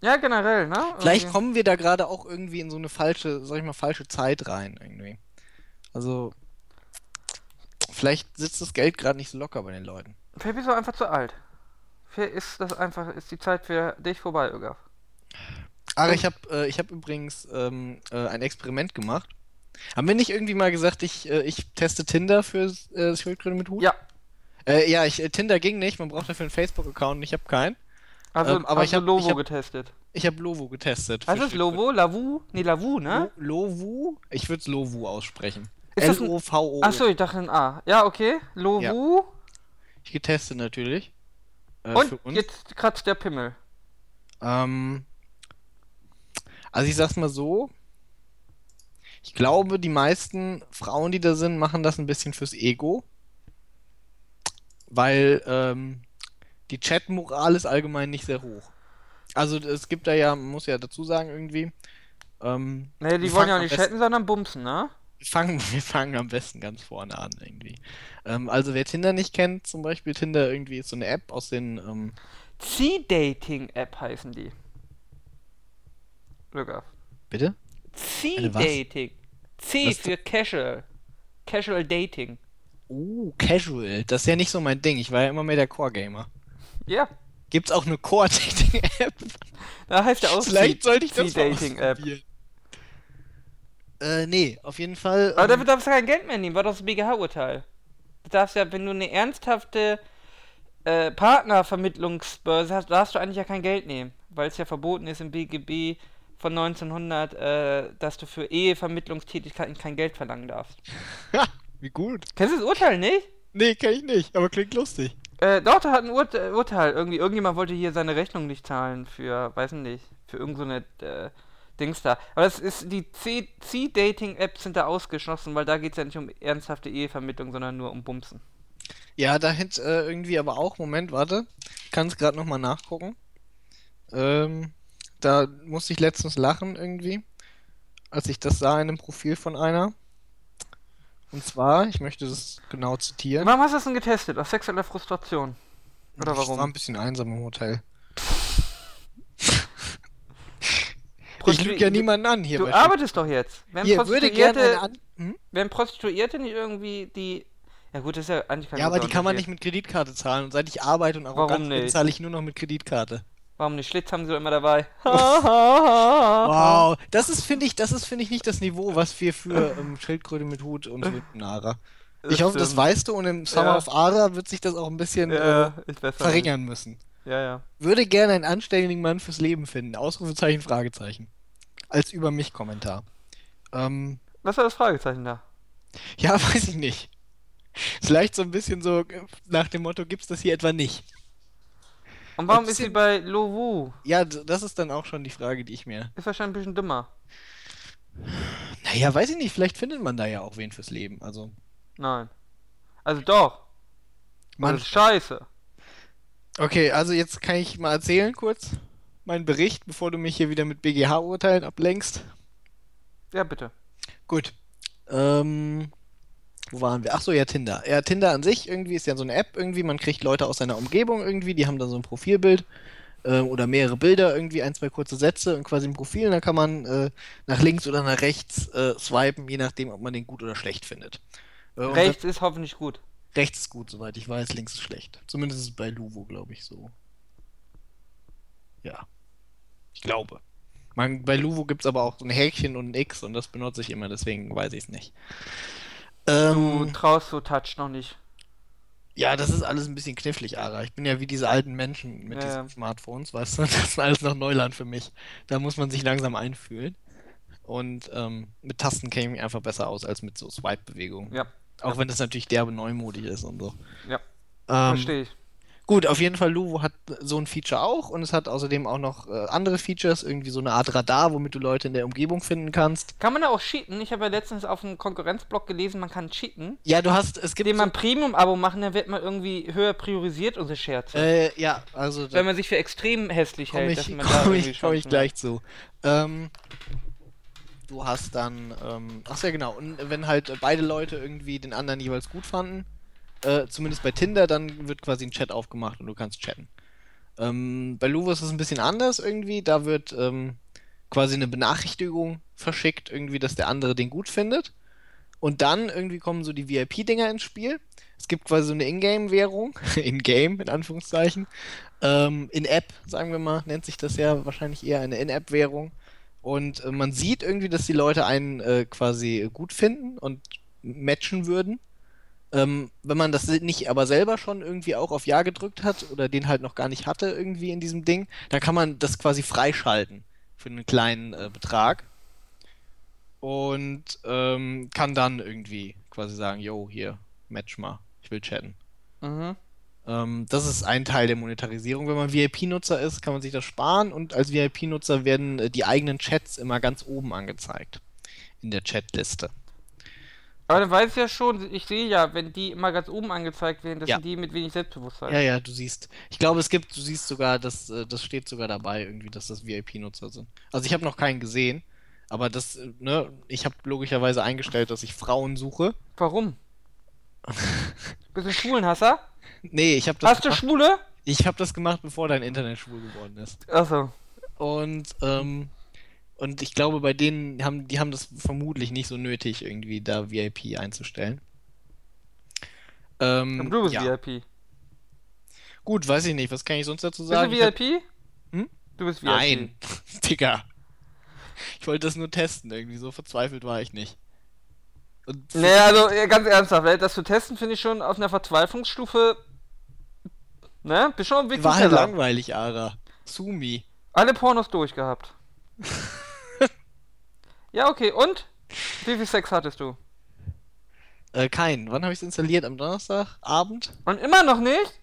Ja, generell, ne? Vielleicht Irgendwie. kommen wir da gerade auch irgendwie in so eine falsche, sag ich mal, falsche Zeit rein, irgendwie. Also, vielleicht sitzt das Geld gerade nicht so locker bei den Leuten. Vielleicht bist du einfach zu alt. Vielleicht ist das einfach, ist die Zeit für dich vorbei, Ögaf. Aber ich habe äh, ich hab übrigens ähm, äh, ein Experiment gemacht. Haben wir nicht irgendwie mal gesagt, ich, äh, ich teste Tinder für äh, Schildkröte mit Hut? Ja, Äh, ja, ich, äh, Tinder ging nicht, man braucht dafür einen Facebook-Account und ich habe keinen. also, Ähm, aber hast ich hab- du Lovo ich hab- getestet. Ich habe Lovo getestet. Was ist Lovo? Lavu? Nee, Lavu, ne? Lo Lovu? Ich würde es Lovu aussprechen. L-O-V-O. Achso, ich dachte ein A. Ja, okay. Lovu. Ich getestet natürlich. Äh, Und jetzt kratzt der Pimmel. Ähm, also ich sag's mal so. Ich glaube, die meisten Frauen, die da sind, machen das ein bisschen fürs Ego. Weil ähm, die Chat-Moral ist allgemein nicht sehr hoch. Also es gibt da ja, man muss ja dazu sagen irgendwie. Ähm, Nee, die wollen ja auch nicht chatten, sondern bumsen, ne? wir fangen, wir fangen am besten ganz vorne an irgendwie. Ähm, also wer Tinder nicht kennt, zum Beispiel Tinder irgendwie ist so eine App aus den ähm, C-Dating-App heißen die. Ögaf. bitte? C-Dating. C für Casual. Casual Dating. Oh, Casual. Das ist ja nicht so mein Ding. Ich war ja immer mehr der Core-Gamer. Ja, Gibt's auch eine Core-Dating-App? da heißt ja auch Vielleicht sollte ich das C-Dating-App. Äh, nee, auf jeden Fall. Aber ähm, dafür darfst du kein Geld mehr nehmen, war doch das BGH-Urteil. Du darfst ja, wenn du eine ernsthafte äh, Partnervermittlungsbörse hast, darfst du eigentlich ja kein Geld nehmen. weil es ja verboten ist im BGB von 1900, äh, dass du für Ehevermittlungstätigkeiten kein Geld verlangen darfst. Ha, wie gut. Kennst du das Urteil nicht? Nee, kenn ich nicht, aber klingt lustig. Äh, doch, da hat ein Ur Urteil. Irgendwie, irgendjemand wollte hier seine Rechnung nicht zahlen für, weiß nicht, für irgendeine so äh, Dings da. Aber das ist, die C-Dating-Apps sind da ausgeschlossen, weil da geht es ja nicht um ernsthafte Ehevermittlung, sondern nur um Bumsen. Ja, da hätte äh, irgendwie aber auch, Moment, warte, ich kann es gerade nochmal nachgucken. Ähm, da musste ich letztens lachen irgendwie, als ich das sah in einem Profil von einer. Und zwar, ich möchte das genau zitieren. Warum hast du das denn getestet? Aus sexueller Frustration? Oder warum? Ich war ein bisschen einsam im Hotel. Ich lüge ja niemanden an hier. Du bei arbeitest doch jetzt. Wenn Hier, Prostituierte, an hm? wenn Prostituierte nicht irgendwie die. Ja gut, das ist ja eigentlich kein Ja, aber die kann man nicht mit Kreditkarte zahlen. Und seit ich arbeite und arrogant bin, zahle ich nur noch mit Kreditkarte. Warum nicht? Schlitz haben sie immer dabei. Wow, das ist, finde ich, das ist, finde ich, nicht das Niveau, was wir für ähm, Schildkröte mit Hut und mit Nara. Ich hoffe, das weißt du und im Summer Ja. of Ara wird sich das auch ein bisschen äh, Ja, auch verringern müssen. nicht. Ja, ja. Würde gerne einen anständigen Mann fürs Leben finden. Ausrufezeichen, Fragezeichen. Als über mich Kommentar. Ähm, Was war das Fragezeichen da? ja, weiß ich nicht. Vielleicht so ein bisschen so äh, nach dem Motto, gibt's das hier etwa nicht? Und warum ist sie bei Lowu? Ja, das ist dann auch schon die Frage, die ich mir. Ist wahrscheinlich ein bisschen dümmer. Naja, weiß ich nicht, vielleicht findet man da ja auch wen fürs Leben. Also, Nein. Also doch. man. Das ist scheiße. Okay, also jetzt kann ich mal erzählen kurz meinen Bericht, bevor du mich hier wieder mit BGH-Urteilen ablenkst. Ja, bitte. Gut. Ähm, wo waren wir? Ach so, ja, Tinder. Ja, Tinder an sich irgendwie ist ja so eine App irgendwie. Man kriegt Leute aus seiner Umgebung irgendwie, die haben dann so ein Profilbild ähm, oder mehrere Bilder, irgendwie ein, zwei kurze Sätze und quasi ein Profil. Und dann kann man äh, nach links oder nach rechts äh, swipen, je nachdem, ob man den gut oder schlecht findet. Äh, Rechts ist hoffentlich gut. rechts ist gut, soweit ich weiß, links ist schlecht. Zumindest ist es bei Luvo, glaube ich, so. Ja. Ich glaube. Man, bei Luvo gibt es aber auch so ein Häkchen und ein X und das benutze ich immer, deswegen weiß ich es nicht. Du Ähm, traust so Touch noch nicht. ja, das ist alles ein bisschen knifflig, Ara. Ich bin ja wie diese alten Menschen mit Ja, diesen ja. Smartphones, weißt du? Das ist alles noch Neuland für mich. Da muss man sich langsam einfühlen. Und ähm, mit Tasten käme ich einfach besser aus als mit so Swipe-Bewegungen. Ja, Auch wenn das natürlich derbe neumodig ist und so. ja. Ähm, Verstehe ich. Gut, auf jeden Fall, Luvo hat so ein Feature auch und es hat außerdem auch noch äh, andere Features, irgendwie so eine Art Radar, womit du Leute in der Umgebung finden kannst. Kann man da auch cheaten? Ich habe ja letztens auf einem Konkurrenzblog gelesen, man kann cheaten. Ja, du hast, es gibt Indem man so, ein Premium-Abo machen, dann wird man irgendwie höher priorisiert, unsere Scherze. äh, ja, also Wenn man sich für extrem hässlich hält, ich, dass man da komm irgendwie ich, komm ich gleich zu. Ähm, du hast dann, ähm, ach ja genau, und wenn halt beide Leute irgendwie den anderen jeweils gut fanden, äh, zumindest bei Tinder, dann wird quasi ein Chat aufgemacht und du kannst chatten. Ähm, bei Luvo ist es ein bisschen anders irgendwie, da wird ähm, quasi eine Benachrichtigung verschickt, irgendwie, dass der andere den gut findet. Und dann irgendwie kommen so die VIP-Dinger ins Spiel. Es gibt quasi so eine Ingame-Währung, In-Game in Anführungszeichen. Ähm, In-App, sagen wir mal, nennt sich das ja wahrscheinlich eher eine In-App-Währung. Und äh, man sieht irgendwie, dass die Leute einen äh, quasi gut finden und matchen würden. Ähm, wenn man das nicht aber selber schon irgendwie auch auf Ja gedrückt hat oder den halt noch gar nicht hatte irgendwie in diesem Ding, dann kann man das quasi freischalten für einen kleinen äh, Betrag und ähm, kann dann irgendwie quasi sagen, yo, hier, match mal, ich will chatten. Mhm. Ähm, das ist ein Teil der Monetarisierung. Wenn man VIP-Nutzer ist, kann man sich das sparen und als VIP-Nutzer werden äh, die eigenen Chats immer ganz oben angezeigt in der Chatliste. Aber dann weiß ich ja schon, ich sehe ja, wenn die immer ganz oben angezeigt werden, das Ja. sind die mit wenig Selbstbewusstsein. Ja, ja, du siehst. Ich glaube, es gibt, du siehst sogar, dass äh, das steht sogar dabei irgendwie, dass das VIP-Nutzer sind. Also ich habe noch keinen gesehen, aber das, äh, ne, ich habe logischerweise eingestellt, dass ich Frauen suche. Warum? Bist du Schwulenhasser? Nee, ich habe das Hast du gemacht, Schwule? ich habe das gemacht, bevor dein Internet schwul geworden ist. Achso. Und ähm, und ich glaube, bei denen haben die haben das vermutlich nicht so nötig, irgendwie da VIP einzustellen. Ähm, Aber du bist ja. VIP. Gut, weiß ich nicht. Was kann ich sonst dazu Bist sagen? du Ich hab- VIP? Hm? Du bist VIP. Nein, Digga. Ich wollte das nur testen, irgendwie so verzweifelt war ich nicht. Und Naja, also ganz ernsthaft, das zu testen finde ich schon auf einer Verzweiflungsstufe. Ne? Bist schon ein war halt Wiki-Teller. langweilig, Ara. Sumi. Alle Pornos durchgehabt. ja, okay, und? Wie viel Sex hattest du? Äh, kein. Wann habe ich es installiert? Am Donnerstagabend? Und immer noch nicht?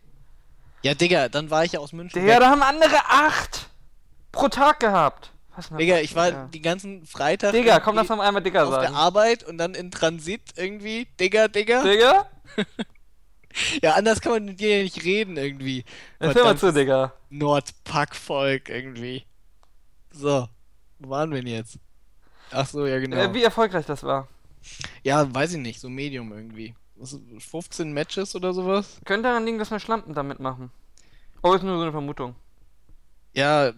Ja, Digga, dann war ich ja aus München. Digga, weg. da haben andere acht pro Tag gehabt. Digga, ich war Ja. die ganzen Freitag Digga, komm, lass einmal Digga auf der sagen. Arbeit und dann in Transit irgendwie. Digga, Digga. Digga? Ja, anders kann man mit dir ja nicht reden irgendwie. Erzähl mal zu, Digga. Nordpackvolk irgendwie. So, wo waren wir denn jetzt? Ach so, ja genau. Äh, wie erfolgreich das war. Ja, weiß ich nicht, so Medium irgendwie. Was, 15 Matches oder sowas? Könnte daran liegen, dass wir Schlampen damit machen. Oh, ist nur so eine Vermutung. Ja, äh,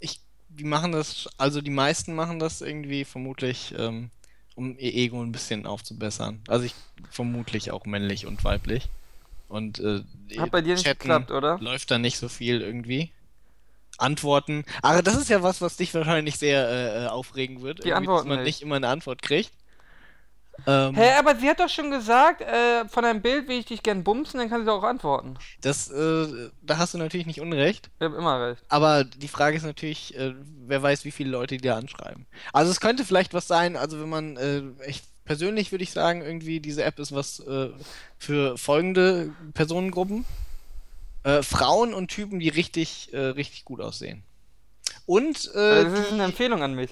ich, die machen das, also die meisten machen das irgendwie vermutlich, ähm, um ihr Ego ein bisschen aufzubessern. Also ich vermutlich auch männlich und weiblich. Und äh, Hat bei dir nicht geklappt, oder? läuft da nicht so viel irgendwie. Antworten. Aber das ist ja was, was dich wahrscheinlich sehr äh, äh, aufregen wird. Die Antworten dass man nicht. nicht immer eine Antwort kriegt. Ähm, Hä, aber sie hat doch schon gesagt, äh, von einem Bild will ich dich gern bumsen, dann kann sie doch auch antworten. das, äh, da hast du natürlich nicht unrecht. Ich hab immer recht. Aber die Frage ist natürlich, äh, wer weiß, wie viele Leute die da anschreiben. Also es könnte vielleicht was sein, also wenn man, äh, ich, persönlich würde ich sagen, irgendwie diese App ist was äh, für folgende Personengruppen. Äh, Frauen und Typen, die richtig, äh, richtig gut aussehen. Und, äh, Also, das ist eine Empfehlung an mich.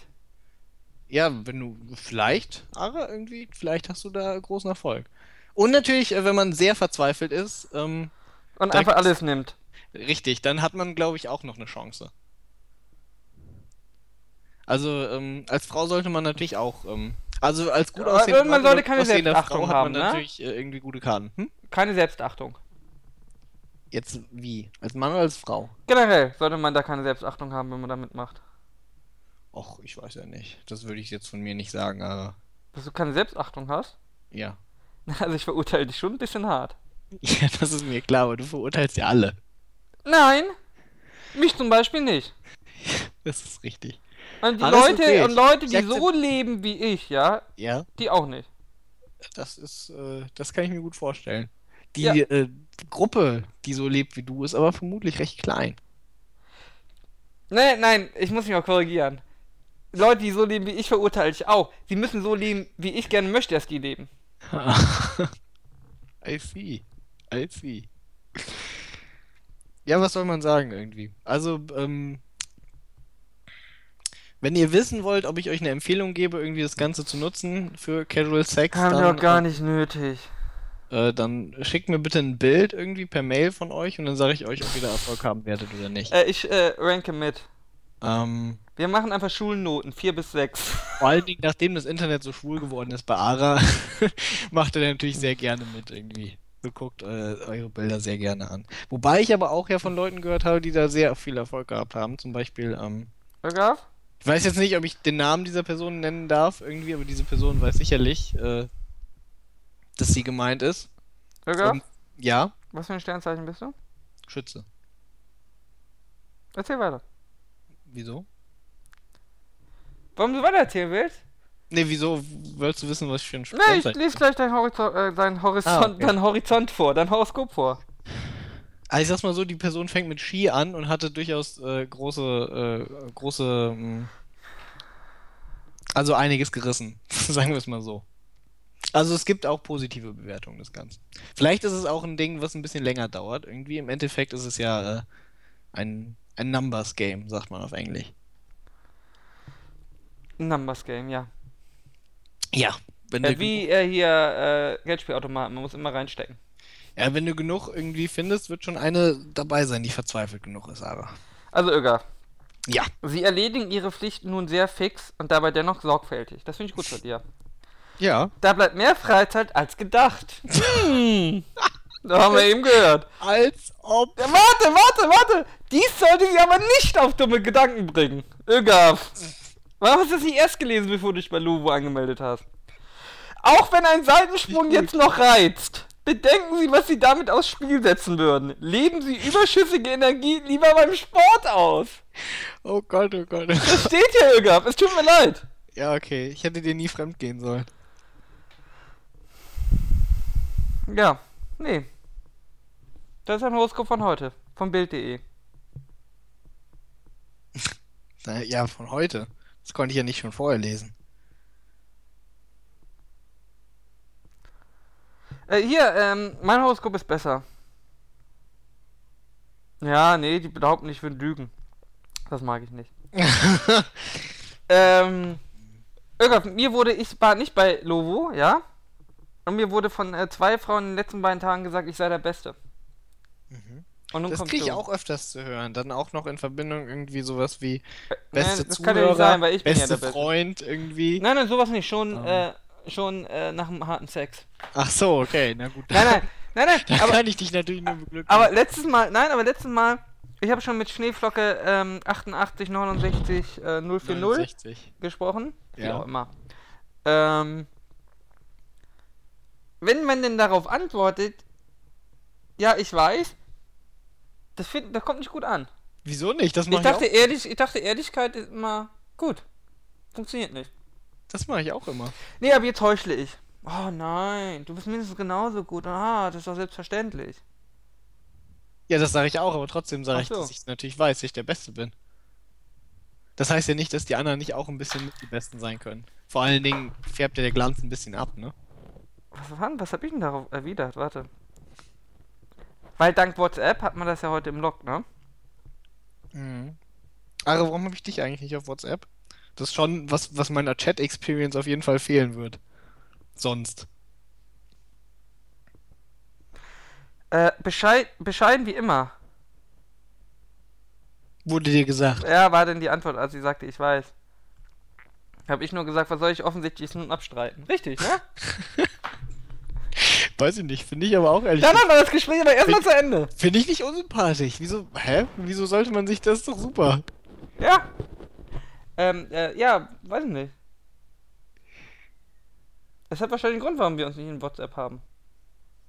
ja, wenn du, vielleicht, Ara, irgendwie, vielleicht hast du da großen Erfolg. Und natürlich, äh, wenn man sehr verzweifelt ist, ähm, Und einfach alles nimmt. Richtig, dann hat man, glaube ich, auch noch eine Chance. Also, ähm, als Frau sollte man natürlich auch, ähm, also als gut aussehende, man sollte keine Selbstachtung Frau hat haben, man ne? natürlich äh, irgendwie gute Karten. Hm? Keine Selbstachtung. Jetzt wie? Als Mann oder als Frau? Generell sollte man da keine Selbstachtung haben, wenn man da mitmacht. Och, ich weiß ja nicht. Das würde ich jetzt von mir nicht sagen, aber Dass du keine Selbstachtung hast? ja. Also ich verurteile dich schon ein bisschen hart. Ja, das ist mir klar, aber du verurteilst ja alle. Nein! Mich zum Beispiel nicht. Das ist richtig. Und die Alles Leute okay. und Leute, die so leben wie ich, ja, Ja, die auch nicht. das ist, äh, das kann ich mir gut vorstellen. Die Ja. äh, Gruppe, die so lebt wie du, ist aber vermutlich recht klein. Nein, nein, ich muss mich auch korrigieren. Leute, die so leben wie ich, verurteile ich auch. Sie müssen so leben, wie ich gerne möchte, dass die leben. I see. I see. Ja, was soll man sagen irgendwie? Also, ähm, wenn ihr wissen wollt, ob ich euch eine Empfehlung gebe, irgendwie das Ganze zu nutzen für Casual Sex, Haben wir doch gar nicht nötig. Äh, dann schickt mir bitte ein Bild irgendwie per Mail von euch und dann sage ich euch, ob ihr da Erfolg haben werdet oder nicht. Äh, ich äh, ranke mit. Ähm, Wir machen einfach Schulnoten, 4 bis 6. vor allen Dingen, nachdem das Internet so schwul geworden ist bei Ara, macht er natürlich sehr gerne mit irgendwie. So guckt äh, eure Bilder sehr gerne an. Wobei ich aber auch ja von Leuten gehört habe, die da sehr viel Erfolg gehabt haben. Zum Beispiel, ähm, Irgaf? ich weiß jetzt nicht, ob ich den Namen dieser Person nennen darf, irgendwie, aber diese Person weiß sicherlich, äh, dass sie gemeint ist. Irgaf? Und, ja, Was für ein Sternzeichen bist du? Schütze. Erzähl weiter. Wieso? Warum du weiter erzählen willst? Ne, wieso willst du wissen, was ich für ein Nee, ich Sternzeichen lese gleich dein Horizont, äh, dein Horizont, Ah, okay. dein Horizont vor, dein Horoskop vor. Also ich sag's mal so, die Person fängt mit Ski an und hatte durchaus äh, große, äh, große, mh, also einiges gerissen, sagen wir es mal so. Also es gibt auch positive Bewertungen des Ganzen. Vielleicht ist es auch ein Ding, was ein bisschen länger dauert. Irgendwie im Endeffekt ist es ja äh, ein, ein Numbers Game, sagt man auf Englisch. Numbers Game, ja. Ja. Wenn Äh, wie äh, hier äh, Geldspielautomaten, man muss immer reinstecken. ja, wenn du genug irgendwie findest, wird schon eine dabei sein, die verzweifelt genug ist, aber. Also Irgaf, Ja. Sie erledigen Ihre Pflichten nun sehr fix und dabei dennoch sorgfältig. Das finde ich gut von dir. Ja. Da bleibt mehr Freizeit als gedacht. Hm. Da haben wir eben gehört. Als ob. Ja, warte, warte, warte. Dies sollte Sie aber nicht auf dumme Gedanken bringen. Irgaf. Warum hast du das nicht erst gelesen, bevor du dich bei Luvo angemeldet hast? Auch wenn ein Seitensprung jetzt noch reizt, bedenken Sie, was Sie damit aufs Spiel setzen würden. Leben Sie überschüssige Energie lieber beim Sport aus. Oh Gott, oh Gott. Das steht hier, Irgaf. Es tut mir leid. Ja, okay. Ich hätte dir nie fremd gehen sollen. Ja, nee. Das ist ein Horoskop von heute. Von Bild.de. Ja, von heute. Das konnte ich ja nicht schon vorher lesen. Äh, hier, ähm, mein Horoskop ist besser. Ja, nee, die behaupten, ich würde lügen. Das mag ich nicht. ähm, Irgaf, mir wurde, ich war nicht bei Lovo, ja? Und mir wurde von äh, zwei Frauen in den letzten beiden Tagen gesagt, ich sei der Beste. Mhm. Und nun Das kriege ich auch öfters zu hören. Dann auch noch in Verbindung irgendwie sowas wie Äh, beste nein, das Zuhörer, kann ja nicht sein, weil ich bin ja beste der Beste. Freund irgendwie. Nein, nein, sowas nicht. Schon, Ah. äh, schon äh, nach dem harten Sex. Ach so, okay, na gut. Nein, nein, nein, nein. Da aber, kann ich dich natürlich nur beglückwünschen. aber letztes Mal, nein, aber letztes Mal, ich habe schon mit Schneeflocke ähm, 88 69 äh, 040 69. gesprochen. Wie Ja. auch immer. Ähm, wenn man denn darauf antwortet, ja, ich weiß, das, find, das kommt nicht gut an. Wieso nicht? Das Ich mache ich, dachte, auch. ehrlich, ich dachte, Ehrlichkeit ist immer gut. Funktioniert nicht. Das mache ich auch immer. Nee, aber jetzt heuchle ich. Oh nein, du bist mindestens genauso gut. Ah, das ist doch selbstverständlich. Ja, das sage ich auch, aber trotzdem sage Ach ich, so. dass ich natürlich weiß, dass ich der Beste bin. Das heißt ja nicht, dass die anderen nicht auch ein bisschen mit die Besten sein können. Vor allen Dingen färbt ja der Glanz ein bisschen ab, ne? Was, war denn- was hab ich denn darauf erwidert? Warte. Weil dank WhatsApp hat man das ja heute im Log, ne? Mhm. Ara, warum habe ich dich eigentlich nicht auf WhatsApp? Das ist schon was, was meiner Chat-Experience auf jeden Fall fehlen wird. Sonst. Äh, bescheid, bescheiden wie immer. Wurde dir gesagt. Ja, war denn die Antwort, als sie sagte, ich weiß. Hab ich nur gesagt, was soll ich offensichtlich nun abstreiten? Richtig, ne? Weiß ich nicht, finde ich aber auch ehrlich. Dann war das Gespräch aber erstmal zu Ende. Finde ich nicht unsympathisch. Wieso, hä? Wieso sollte man sich das ist doch super? Ja. Ähm, äh, ja, weiß ich nicht. Das hat wahrscheinlich einen Grund, warum wir uns nicht in WhatsApp haben.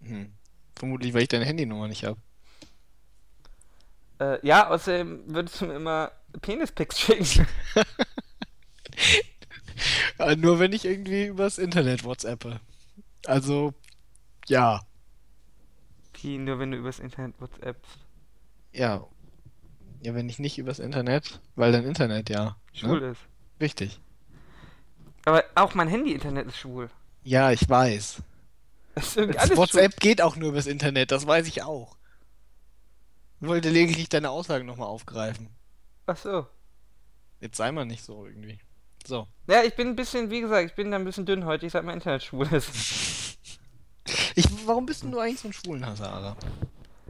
Hm. Vermutlich, weil ich deine Handynummer nicht habe. Äh, ja, außerdem würdest du mir immer Penispics schicken. Äh, nur wenn ich irgendwie übers Internet WhatsAppe. Also, ja. Wie, nur wenn du übers Internet WhatsAppst. Ja. Ja, wenn ich nicht übers Internet, weil dann Internet, ja. Schwul Ne? ist. Richtig. Aber auch mein Handy-Internet ist schwul. Ja, ich weiß. Das ist irgendwie WhatsApp geht auch nur übers Internet, das weiß ich auch. Ich wollte lediglich deine Aussagen nochmal aufgreifen. schwul. Ach so. Jetzt sei mal nicht so irgendwie. So. Ja, ich bin ein bisschen, wie gesagt, ich bin da ein bisschen dünnhäutig, seit mein Internet schwul ist. Ich, warum bist denn du eigentlich so ein Schwulenhasser, Ara?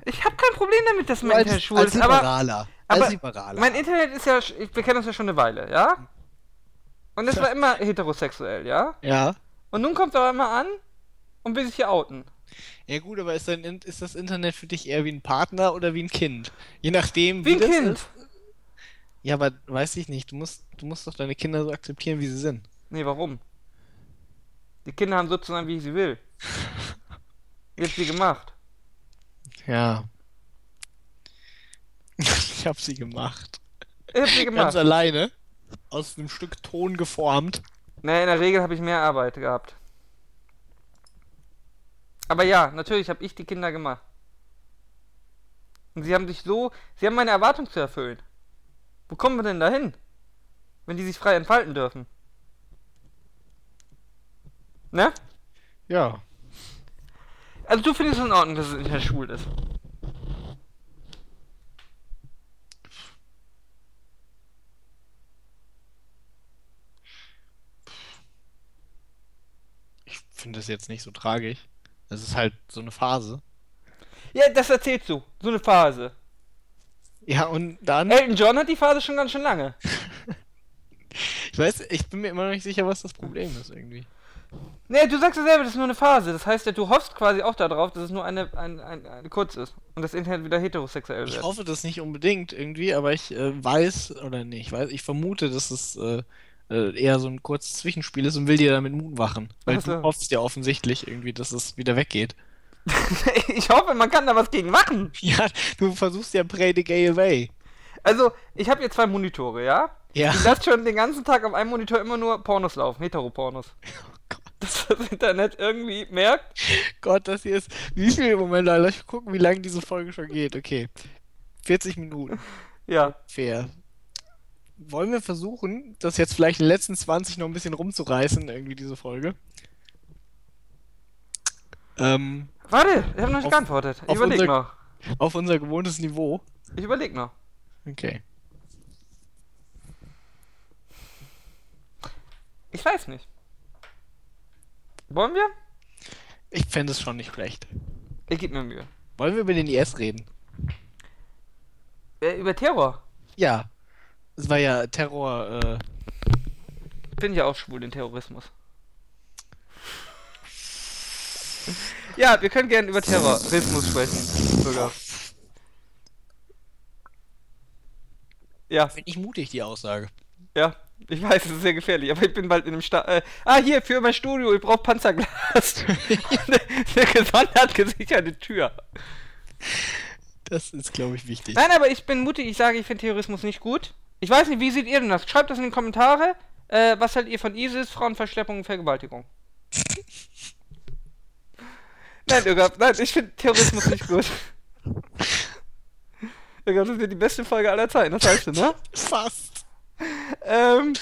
Ich habe kein Problem damit, dass mein als, Internet schwul als ist, aber, Liberaler. aber als Liberaler. mein Internet ist ja, wir kennen uns ja schon eine Weile, ja? Und es war immer heterosexuell, ja? ja. Und nun kommt er immer an und will sich hier outen. Ja gut, aber ist, dein, In- ist das Internet für dich eher wie ein Partner oder wie ein Kind? Je nachdem, Wie ein das Kind. ist. Ja, aber weiß ich nicht. Du musst, du musst doch deine Kinder so akzeptieren, wie sie sind. Nee, warum? Die Kinder haben so zu sein, wie ich sie will. Wie hab sie gemacht? Ja. ich hab sie gemacht. Ich hab sie Ganz gemacht. alleine. Aus einem Stück Ton geformt. Nee, in der Regel habe ich mehr Arbeit gehabt. Aber ja, natürlich habe ich die Kinder gemacht. Und sie haben sich so, sie haben meine Erwartung zu erfüllen. Wo kommen wir denn dahin? Wenn die sich frei entfalten dürfen. Ne? Ja. Also du findest es in Ordnung, dass es nicht mehr schwul ist. Ich finde das jetzt nicht so tragisch. Es ist halt so eine Phase. Ja, das erzählst du. So eine Phase. Ja, und dann. Elton John hat die Phase schon ganz schön lange. Ich weiß, ich bin mir immer noch nicht sicher, was das Problem ist irgendwie. Nee, du sagst ja selber, das ist nur eine Phase. Das heißt ja, du hoffst quasi auch darauf, dass es nur eine, ein, ein, eine kurz ist. Und das Internet wieder heterosexuell Ich wird. hoffe das nicht unbedingt irgendwie, aber ich äh, weiß, oder nee, ich weiß, ich vermute, dass es äh, äh, eher so ein kurzes Zwischenspiel ist und will dir damit Mut machen. Weil so. du hoffst ja offensichtlich irgendwie, dass es wieder weggeht. ich hoffe, man kann da was gegen machen. Ja, du versuchst ja Pray the Gay Away. Also, ich habe hier zwei Monitore, ja? Ja. Ich lasse schon den ganzen Tag auf einem Monitor immer nur Pornos laufen, Heteropornos. Gott. Dass das Internet irgendwie merkt. Gott, das hier ist. Wie viel Moment, Lass mich gucken, wie lange diese Folge schon geht. Okay. 40 Minuten. Ja. Fair. wollen wir versuchen, das jetzt vielleicht in den letzten 20 noch ein bisschen rumzureißen, irgendwie diese Folge? Ähm, Warte, ich habe noch nicht auf, geantwortet. Ich überleg unser, noch. Auf unser gewohntes Niveau. Ich überleg noch. Okay. Ich weiß nicht. Wollen wir? Ich fände es schon nicht schlecht. Ich gebe mir Mühe. Wollen wir über den IS reden? Äh, über Terror? Ja. Es war ja Terror. Äh... Bin ja auch schwul, den Terrorismus. ja, wir können gerne über Terrorismus sprechen. Sogar. Ja. Finde ich mutig, die Aussage. Ja, ich weiß, es ist sehr gefährlich, aber ich bin bald in einem Sta äh, Ah, hier, für mein Studio, ich brauche Panzerglas. eine, eine gesondert gesicherte Tür. Das ist, glaube ich, wichtig. Nein, aber ich bin mutig, ich sage, ich finde Terrorismus nicht gut. Ich weiß nicht, wie seht ihr denn das? Schreibt das in die Kommentare. Äh, was haltet ihr von ISIS, Frauenverschleppung und Vergewaltigung? nein, Irga, nein, ich finde Terrorismus nicht gut. Irga, das wird die beste Folge aller Zeiten, das weißt du, ne? Fast. Ähm,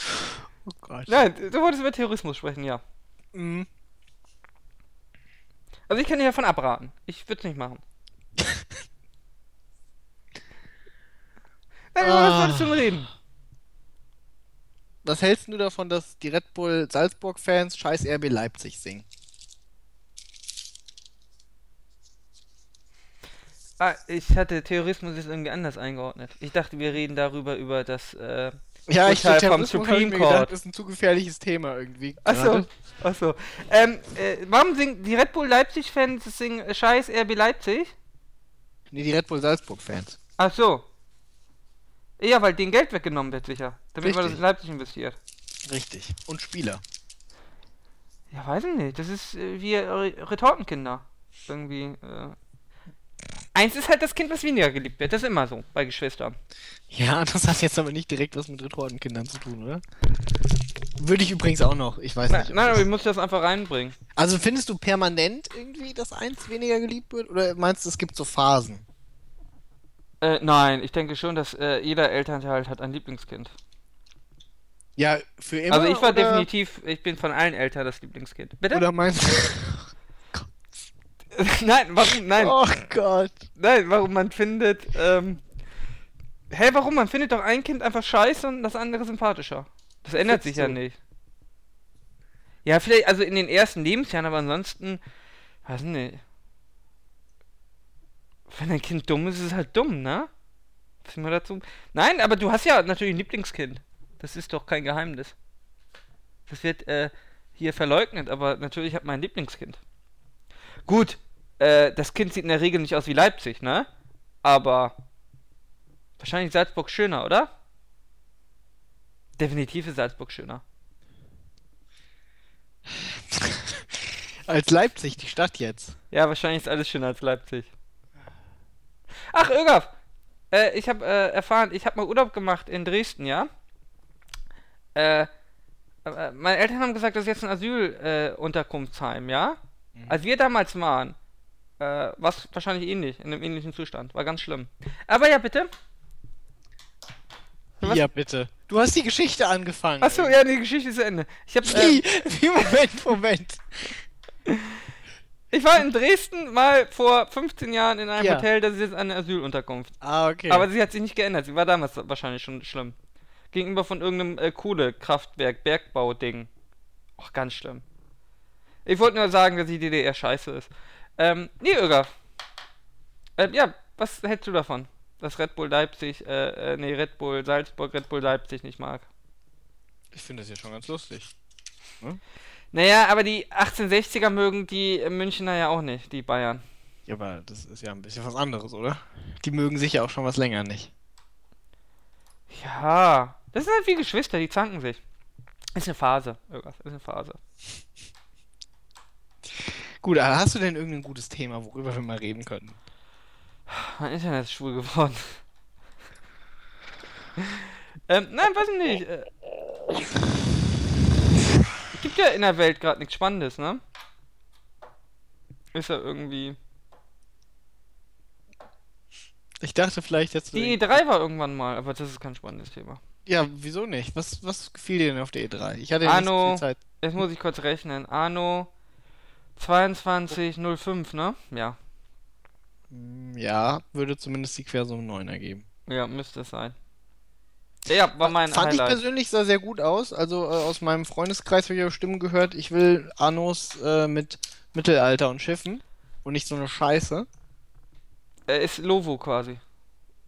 oh Gott. Nein, du wolltest über Terrorismus sprechen, ja. Mhm. Also ich kann dir davon abraten. Ich würde es nicht machen. Nein, über was wolltest du denn reden? Was hältst du davon, dass die Red Bull Salzburg-Fans scheiß RB Leipzig singen? Ah, ich hatte Terrorismus jetzt irgendwie anders eingeordnet. Ich dachte, wir reden darüber, über das äh, ja, ich Urteil vom Supreme Court. Gedacht, das ist ein zu gefährliches Thema irgendwie. Achso, achso. Ähm, äh, warum singen die Red Bull Leipzig-Fans singen scheiß RB Leipzig? Nee, die Red Bull Salzburg-Fans. Ach so. Ja, weil denen Geld weggenommen wird, sicher. Damit Richtig. man das in Leipzig investiert. Richtig. Und Spieler. Ja, weiß ich nicht. Das ist äh, wie Re Retortenkinder. Irgendwie. Äh. Eins ist halt das Kind, was weniger geliebt wird. Das ist immer so bei Geschwistern. Ja, das hat jetzt aber nicht direkt was mit Retortenkindern zu tun, oder? Würde ich übrigens auch noch. Ich weiß Na, nicht. Nein, aber ich muss das einfach reinbringen. Also findest du permanent irgendwie, dass eins weniger geliebt wird? Oder meinst du, es gibt so Phasen? Äh, nein, ich denke schon, dass äh, jeder Elternteil hat ein Lieblingskind. Ja, für immer. Also ich war oder? definitiv, ich bin von allen Eltern das Lieblingskind. Bitte? Oder meinst du? nein, warum? Nein. Oh Gott. Nein, warum man findet, ähm. Hä, hey, warum? Man findet doch ein Kind einfach scheiße und das andere sympathischer. Das ändert sich ja nicht. Ja, vielleicht, also in den ersten Lebensjahren, aber ansonsten, weiß nicht. Wenn ein Kind dumm ist, ist es halt dumm, ne? Was immer dazu? Nein, aber du hast ja natürlich ein Lieblingskind. Das ist doch kein Geheimnis. Das wird äh, hier verleugnet, aber natürlich hat mein Lieblingskind. Gut, äh, das Kind sieht in der Regel nicht aus wie Leipzig, ne? Aber wahrscheinlich Salzburg schöner, oder? Definitiv ist Salzburg schöner. als Leipzig, die Stadt jetzt. Ja, wahrscheinlich ist alles schöner als Leipzig. Ach, Irgaf, äh, ich habe äh, erfahren, ich habe mal Urlaub gemacht in Dresden, ja? Äh, äh meine Eltern haben gesagt, das ist jetzt ein Asylunterkunftsheim, ja? Mhm. Als wir damals waren, äh, war es wahrscheinlich ähnlich, in einem ähnlichen Zustand. War ganz schlimm. Aber ja, bitte. Was? Ja, bitte. Du hast die Geschichte angefangen. Achso, ja, die Geschichte ist zu Ende. Ich hab, Wie? Äh, Wie? Moment, Moment. Ich war in Dresden mal vor 15 Jahren in einem ja. Hotel, das ist jetzt eine Asylunterkunft. Ah, okay. Aber sie hat sich nicht geändert. Sie war damals wahrscheinlich schon schlimm. Gegenüber von irgendeinem äh, Kohlekraftwerk, Bergbau-Ding. Och, ganz schlimm. Ich wollte nur sagen, dass die DDR scheiße ist. Ähm, nee, Irga. Ähm, ja, was hältst du davon? Dass Red Bull Leipzig, äh, äh, nee, Red Bull Salzburg, Red Bull Leipzig nicht mag. Ich finde das ja schon ganz lustig. Hm? Naja, aber die 1860er mögen die Münchner ja auch nicht, die Bayern. Ja, aber das ist ja ein bisschen was anderes, oder? Die mögen sich ja auch schon was länger nicht. Ja, das sind halt wie Geschwister, die zanken sich. Ist eine Phase, irgendwas, ist eine Phase. Gut, aber hast du denn irgendein gutes Thema, worüber wir mal reden können? Mein Internet ist schwul geworden. ähm, nein, weiß ich nicht. Äh, gibt ja in der Welt gerade nichts Spannendes, ne? Ist ja irgendwie. Ich dachte vielleicht jetzt. Die E3 war irgendwann mal, aber das ist kein spannendes Thema. Ja, wieso nicht? Was, was gefiel dir denn auf der E3? Ich hatte ja nicht Anno, viel Zeit. jetzt muss ich kurz rechnen. Anno 2205, ne? Ja. Hm, Ja, würde zumindest die Quersumme 9 ergeben. Ja, müsste es sein. Ja, war mein Fand ich Highlight. persönlich sah sehr gut aus. Also äh, aus meinem Freundeskreis habe ich auch Stimmen gehört, ich will Annos äh, mit Mittelalter und Schiffen und nicht so eine Scheiße. Äh, ist Lovo quasi.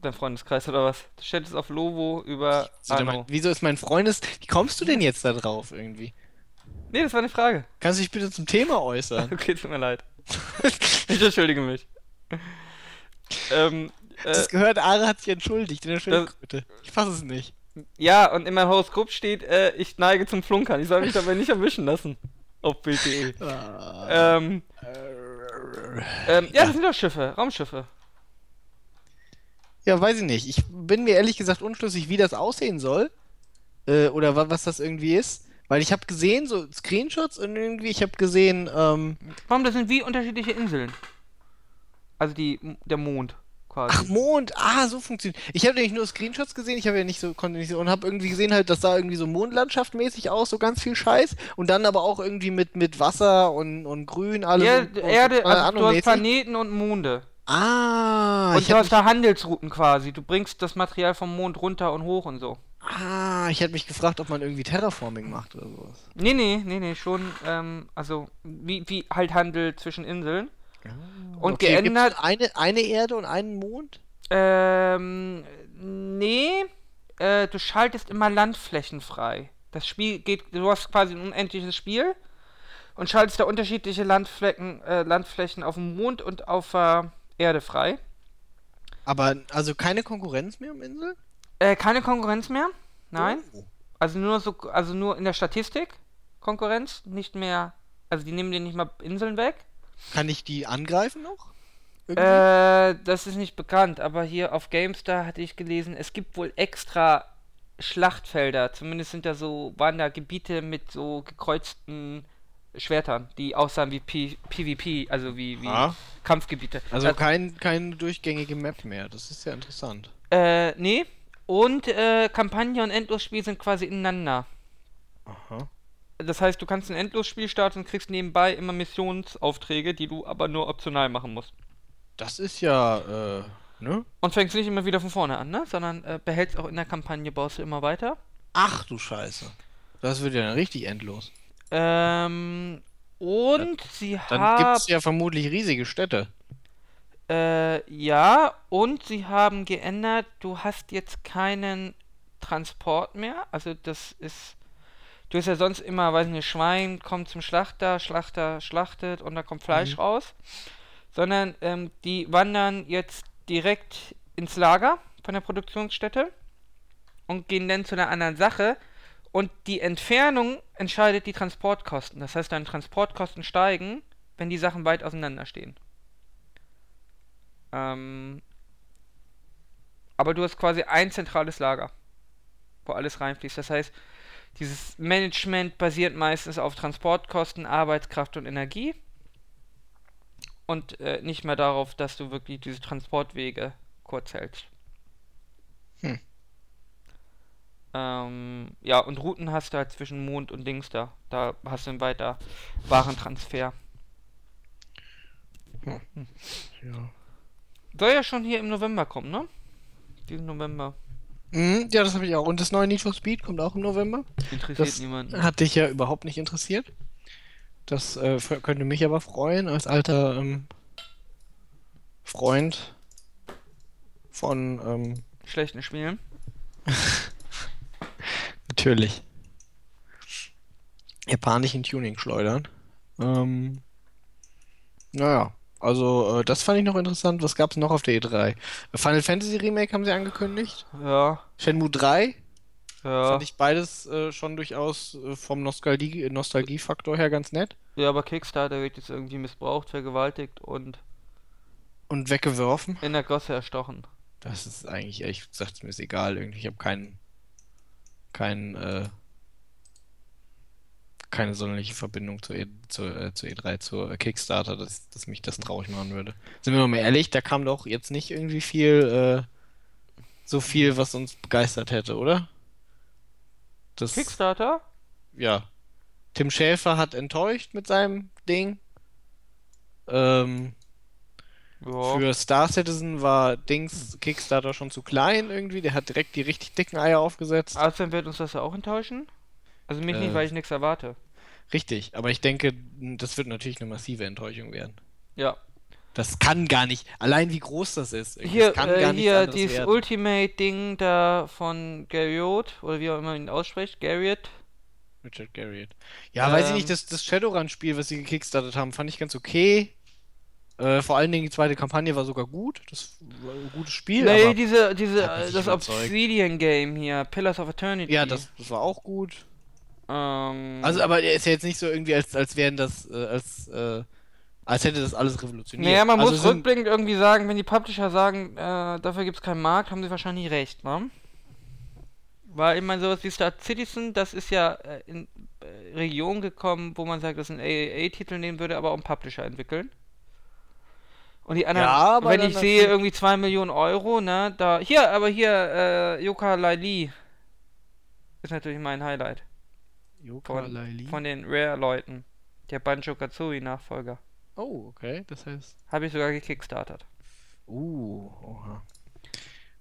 Dein Freundeskreis oder was? Du stellst auf Lovo über er Anno. Wieso ist mein Freundes... Wie kommst du denn jetzt da drauf irgendwie? Nee, das war eine Frage. Kannst du dich bitte zum Thema äußern? Okay, tut mir leid. Ich entschuldige mich. Ähm, äh, Das gehört, Are hat sich entschuldigt. Entschuldigung Das- bitte. Ich fasse es nicht. ja, und in meinem Horoskop steht, äh, ich neige zum Flunkern. Ich soll mich dabei nicht erwischen lassen. Auf Bild.de. Ähm, ähm, ja, das sind doch Schiffe, Raumschiffe. Ja, weiß ich nicht. Ich bin mir ehrlich gesagt unschlüssig, wie das aussehen soll. Äh, oder wa was das irgendwie ist. Weil ich habe gesehen, so Screenshots und irgendwie, ich habe gesehen, ähm, Warum, das sind wie unterschiedliche Inseln. Also die, der Mond quasi. ach, Mond, ah, so funktioniert. Ich habe nämlich nur Screenshots gesehen, ich habe ja nicht so, konnte nicht so, und habe irgendwie gesehen halt, das sah irgendwie so Mondlandschaftmäßig aus, so ganz viel Scheiß. Und dann aber auch irgendwie mit, mit Wasser und, und Grün, alles. ja, und, und, Erde, äh, also du hast. Planeten und Monde. Ah, und ich du hast da Handelsrouten quasi. Du bringst das Material vom Mond runter und hoch und so. Ah, ich hätte mich gefragt, ob man irgendwie Terraforming macht oder sowas. Nee, nee, nee, nee, schon, ähm, also wie, wie halt Handel zwischen Inseln. Und Okay, geändert, eine, eine Erde und einen Mond? ähm, nee, äh, du schaltest immer Landflächen frei. Das Spiel geht, du hast quasi ein unendliches Spiel und schaltest da unterschiedliche Landflecken, äh, Landflächen auf dem Mond und auf der Erde frei. Aber also keine Konkurrenz mehr um Insel? Äh, keine Konkurrenz mehr? Nein. Oh. Also nur so, also nur in der Statistik Konkurrenz, nicht mehr, also die nehmen dir nicht mal Inseln weg. Kann ich die angreifen noch? Irgendwie? Äh, das ist nicht bekannt, aber hier auf GameStar hatte ich gelesen, es gibt wohl extra Schlachtfelder. Zumindest sind da so, waren da Gebiete mit so gekreuzten Schwertern, die aussahen wie P PvP, also wie, wie Ah. Kampfgebiete. also Das- kein, keine durchgängige Map mehr. Das ist ja interessant. äh, nee. Und äh, Kampagne und Endlosspiel sind quasi ineinander. Aha. Das heißt, du kannst ein Endlosspiel starten und kriegst nebenbei immer Missionsaufträge, die du aber nur optional machen musst. Das ist ja, äh, ne? Und fängst nicht immer wieder von vorne an, ne? Sondern äh, behältst auch in der Kampagne, baust du immer weiter. Ach du Scheiße. Das wird ja dann richtig endlos. Ähm, und sie Dann haben. gibt es ja vermutlich riesige Städte. Äh, ja, und sie haben geändert, du hast jetzt keinen Transport mehr. Also das ist. Du hast ja sonst immer, weiß nicht, Schwein kommt zum Schlachter, Schlachter schlachtet und da kommt Fleisch Mhm. raus. Sondern ähm, die wandern jetzt direkt ins Lager von der Produktionsstätte und gehen dann zu einer anderen Sache. Und die Entfernung entscheidet die Transportkosten. Das heißt, deine Transportkosten steigen, wenn die Sachen weit auseinander stehen. Ähm, aber du hast quasi ein zentrales Lager, wo alles reinfließt. Das heißt, dieses Management basiert meistens auf Transportkosten, Arbeitskraft und Energie. Und äh, nicht mehr darauf, dass du wirklich diese Transportwege kurz hältst. Hm. Ähm, ja, und Routen hast du halt zwischen Mond und Dings da. Da hast du einen weiter Warentransfer. Ja. Soll ja schon hier im November kommen, ne? Diesen November. Mhm, ja, das habe ich auch. Und das neue Need for Speed kommt auch im November. Interessiert Das niemanden. hat dich ja überhaupt nicht interessiert. Das äh, könnte mich aber freuen, als alter ähm, Freund von, ähm, Schlechten Spielen. natürlich, japanischen Tuning-Schleudern. Ähm, naja, also äh, das fand ich noch interessant. Was gab es noch auf der E3? Final Fantasy Remake haben sie angekündigt. Ja, Shenmue 3 ja. fand ich beides äh, schon durchaus äh, vom Nostalgie Nostalgiefaktor her ganz nett. Ja, aber Kickstarter wird jetzt irgendwie missbraucht, vergewaltigt und Und weggeworfen. in der Gosse erstochen. Das ist eigentlich, ehrlich gesagt, mir ist egal. Irgendwie, ich habe keinen, keinen, äh, keine sonderliche Verbindung zur, e, zur, äh, zur E3, zur äh, Kickstarter, dass, dass mich das traurig machen würde. Sind wir mal ehrlich, da kam doch jetzt nicht irgendwie viel, äh, so viel, was uns begeistert hätte, oder? Das, Kickstarter? ja. Tim Schäfer hat enttäuscht mit seinem Ding. Ähm, Ja. für Star Citizen war Dings Kickstarter schon zu klein irgendwie. Der hat direkt die richtig dicken Eier aufgesetzt. Außerdem wird uns das ja auch enttäuschen. Also mich nicht, Äh. weil ich nichts erwarte. Richtig, aber ich denke, das wird natürlich eine massive Enttäuschung werden. Ja. Das kann gar nicht. Allein wie groß das ist. Hier, das kann äh, hier dieses. Ultimate-Ding da von Garriott, oder wie auch immer man ihn ausspricht, Garriott. Richard Garriott. Ja, weiß ich Ähm. nicht, das, das Shadowrun-Spiel, was sie gekickstartet haben, fand ich ganz okay. Äh, vor allen Dingen die zweite Kampagne war sogar gut. Das war ein gutes Spiel. Nee, diese, diese, äh, das. Obsidian-Game hier, Pillars of Eternity. ja, das, das war auch gut. Ähm, Also, aber er ist ja jetzt nicht so irgendwie, als, als wären das, äh, als, äh, als hätte das alles revolutioniert. naja, man also muss rückblickend irgendwie sagen, wenn die Publisher sagen, äh, dafür gibt es keinen Markt, haben sie wahrscheinlich recht, ne? Weil ich meine, sowas wie Star Citizen, das ist ja äh, in äh, Regionen gekommen, wo man sagt, das ist ein AAA-Titel nehmen würde, aber auch ein Publisher entwickeln. Und die anderen, Ja, wenn ich sehe, irgendwie 2 Millionen Euro, ne, da, hier, aber hier, äh, Yoka Laili ist natürlich mein Highlight Yooka-Laylee. von den Rare-Leuten. Der Banjo-Kazooie-Nachfolger. Oh, okay, das heißt. Habe ich sogar gekickstartet. Uh, oha.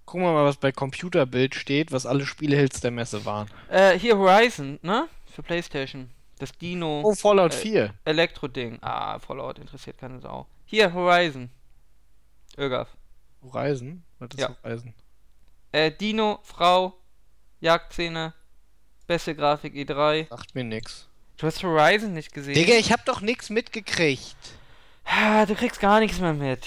Gucken wir mal, was bei Computerbild steht, was alle Spielehits der Messe waren. Äh, hier Horizon, ne? Für Playstation. Das Dino Oh, Fallout Äh, 4. Elektro-Ding. Ah, Fallout interessiert keine Sau. Hier, Horizon. Ögaf. Horizon? Was ist Ja. Horizon? Äh, Dino, Frau, Jagdszene, beste Grafik E3. Sagt mir nix. Du hast Horizon nicht gesehen. Digga, ich hab doch nix mitgekriegt. Du kriegst gar nichts mehr mit.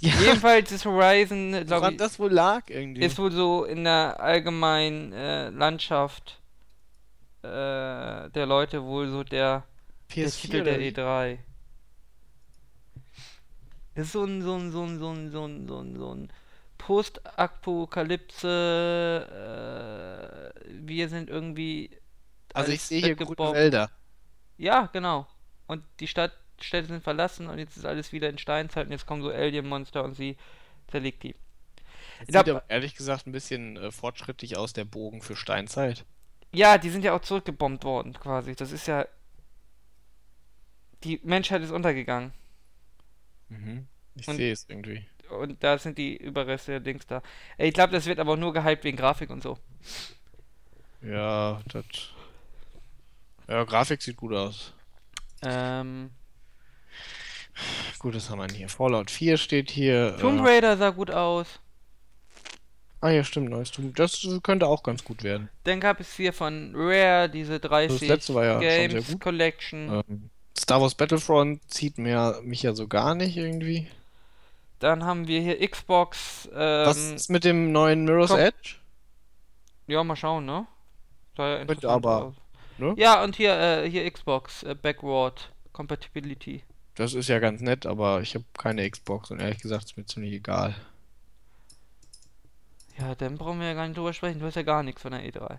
Ja, Jedenfalls ist Horizon, glaube ich, das wohl lag irgendwie. ist wohl so in der allgemeinen äh, Landschaft äh, der Leute wohl so der Der Titel der oder wie? E3. Ist so ein, so ein, so ein, so ein, so ein, so ein, so ein Postapokalypse, äh, wir sind irgendwie Also ich sehe hier weggebombt. Wälder. Ja, genau. Und die Stadt, Städte sind verlassen und jetzt ist alles wieder in Steinzeit und jetzt kommen so Alien-Monster und sie zerlegt die. Das sieht aber ehrlich gesagt ein bisschen äh, fortschrittlich aus, der Bogen für Steinzeit. Ja, die sind ja auch zurückgebombt worden, quasi. Das ist ja. Die Menschheit ist untergegangen. Mhm. Ich sehe es irgendwie. Und da sind die Überreste der Dings da. Ich glaube, das wird aber nur gehypt wegen Grafik und so. Ja, das. Ja, Grafik sieht gut aus. Ähm, Gut, das haben wir hier. Fallout 4 steht hier. Tomb Äh, Raider sah gut aus. ah ja, stimmt, neues Tomb. Das könnte auch ganz gut werden. Dann gab es hier von Rare diese 30 letzte war ja Games. Collection. Ähm, Star Wars Battlefront zieht mir, mich ja so gar nicht irgendwie. Dann haben wir hier Xbox. Was Ähm, ist mit dem neuen Mirror's komm. Edge? ja, mal schauen, ne? Sah ja interessant aber, ne? Ja, und hier, äh, hier Xbox, äh, Backward Compatibility. Das ist ja ganz nett, aber ich habe keine Xbox und ehrlich gesagt ist mir ziemlich egal. Ja, dann brauchen wir ja gar nicht drüber sprechen. Du hast ja gar nichts von der E3.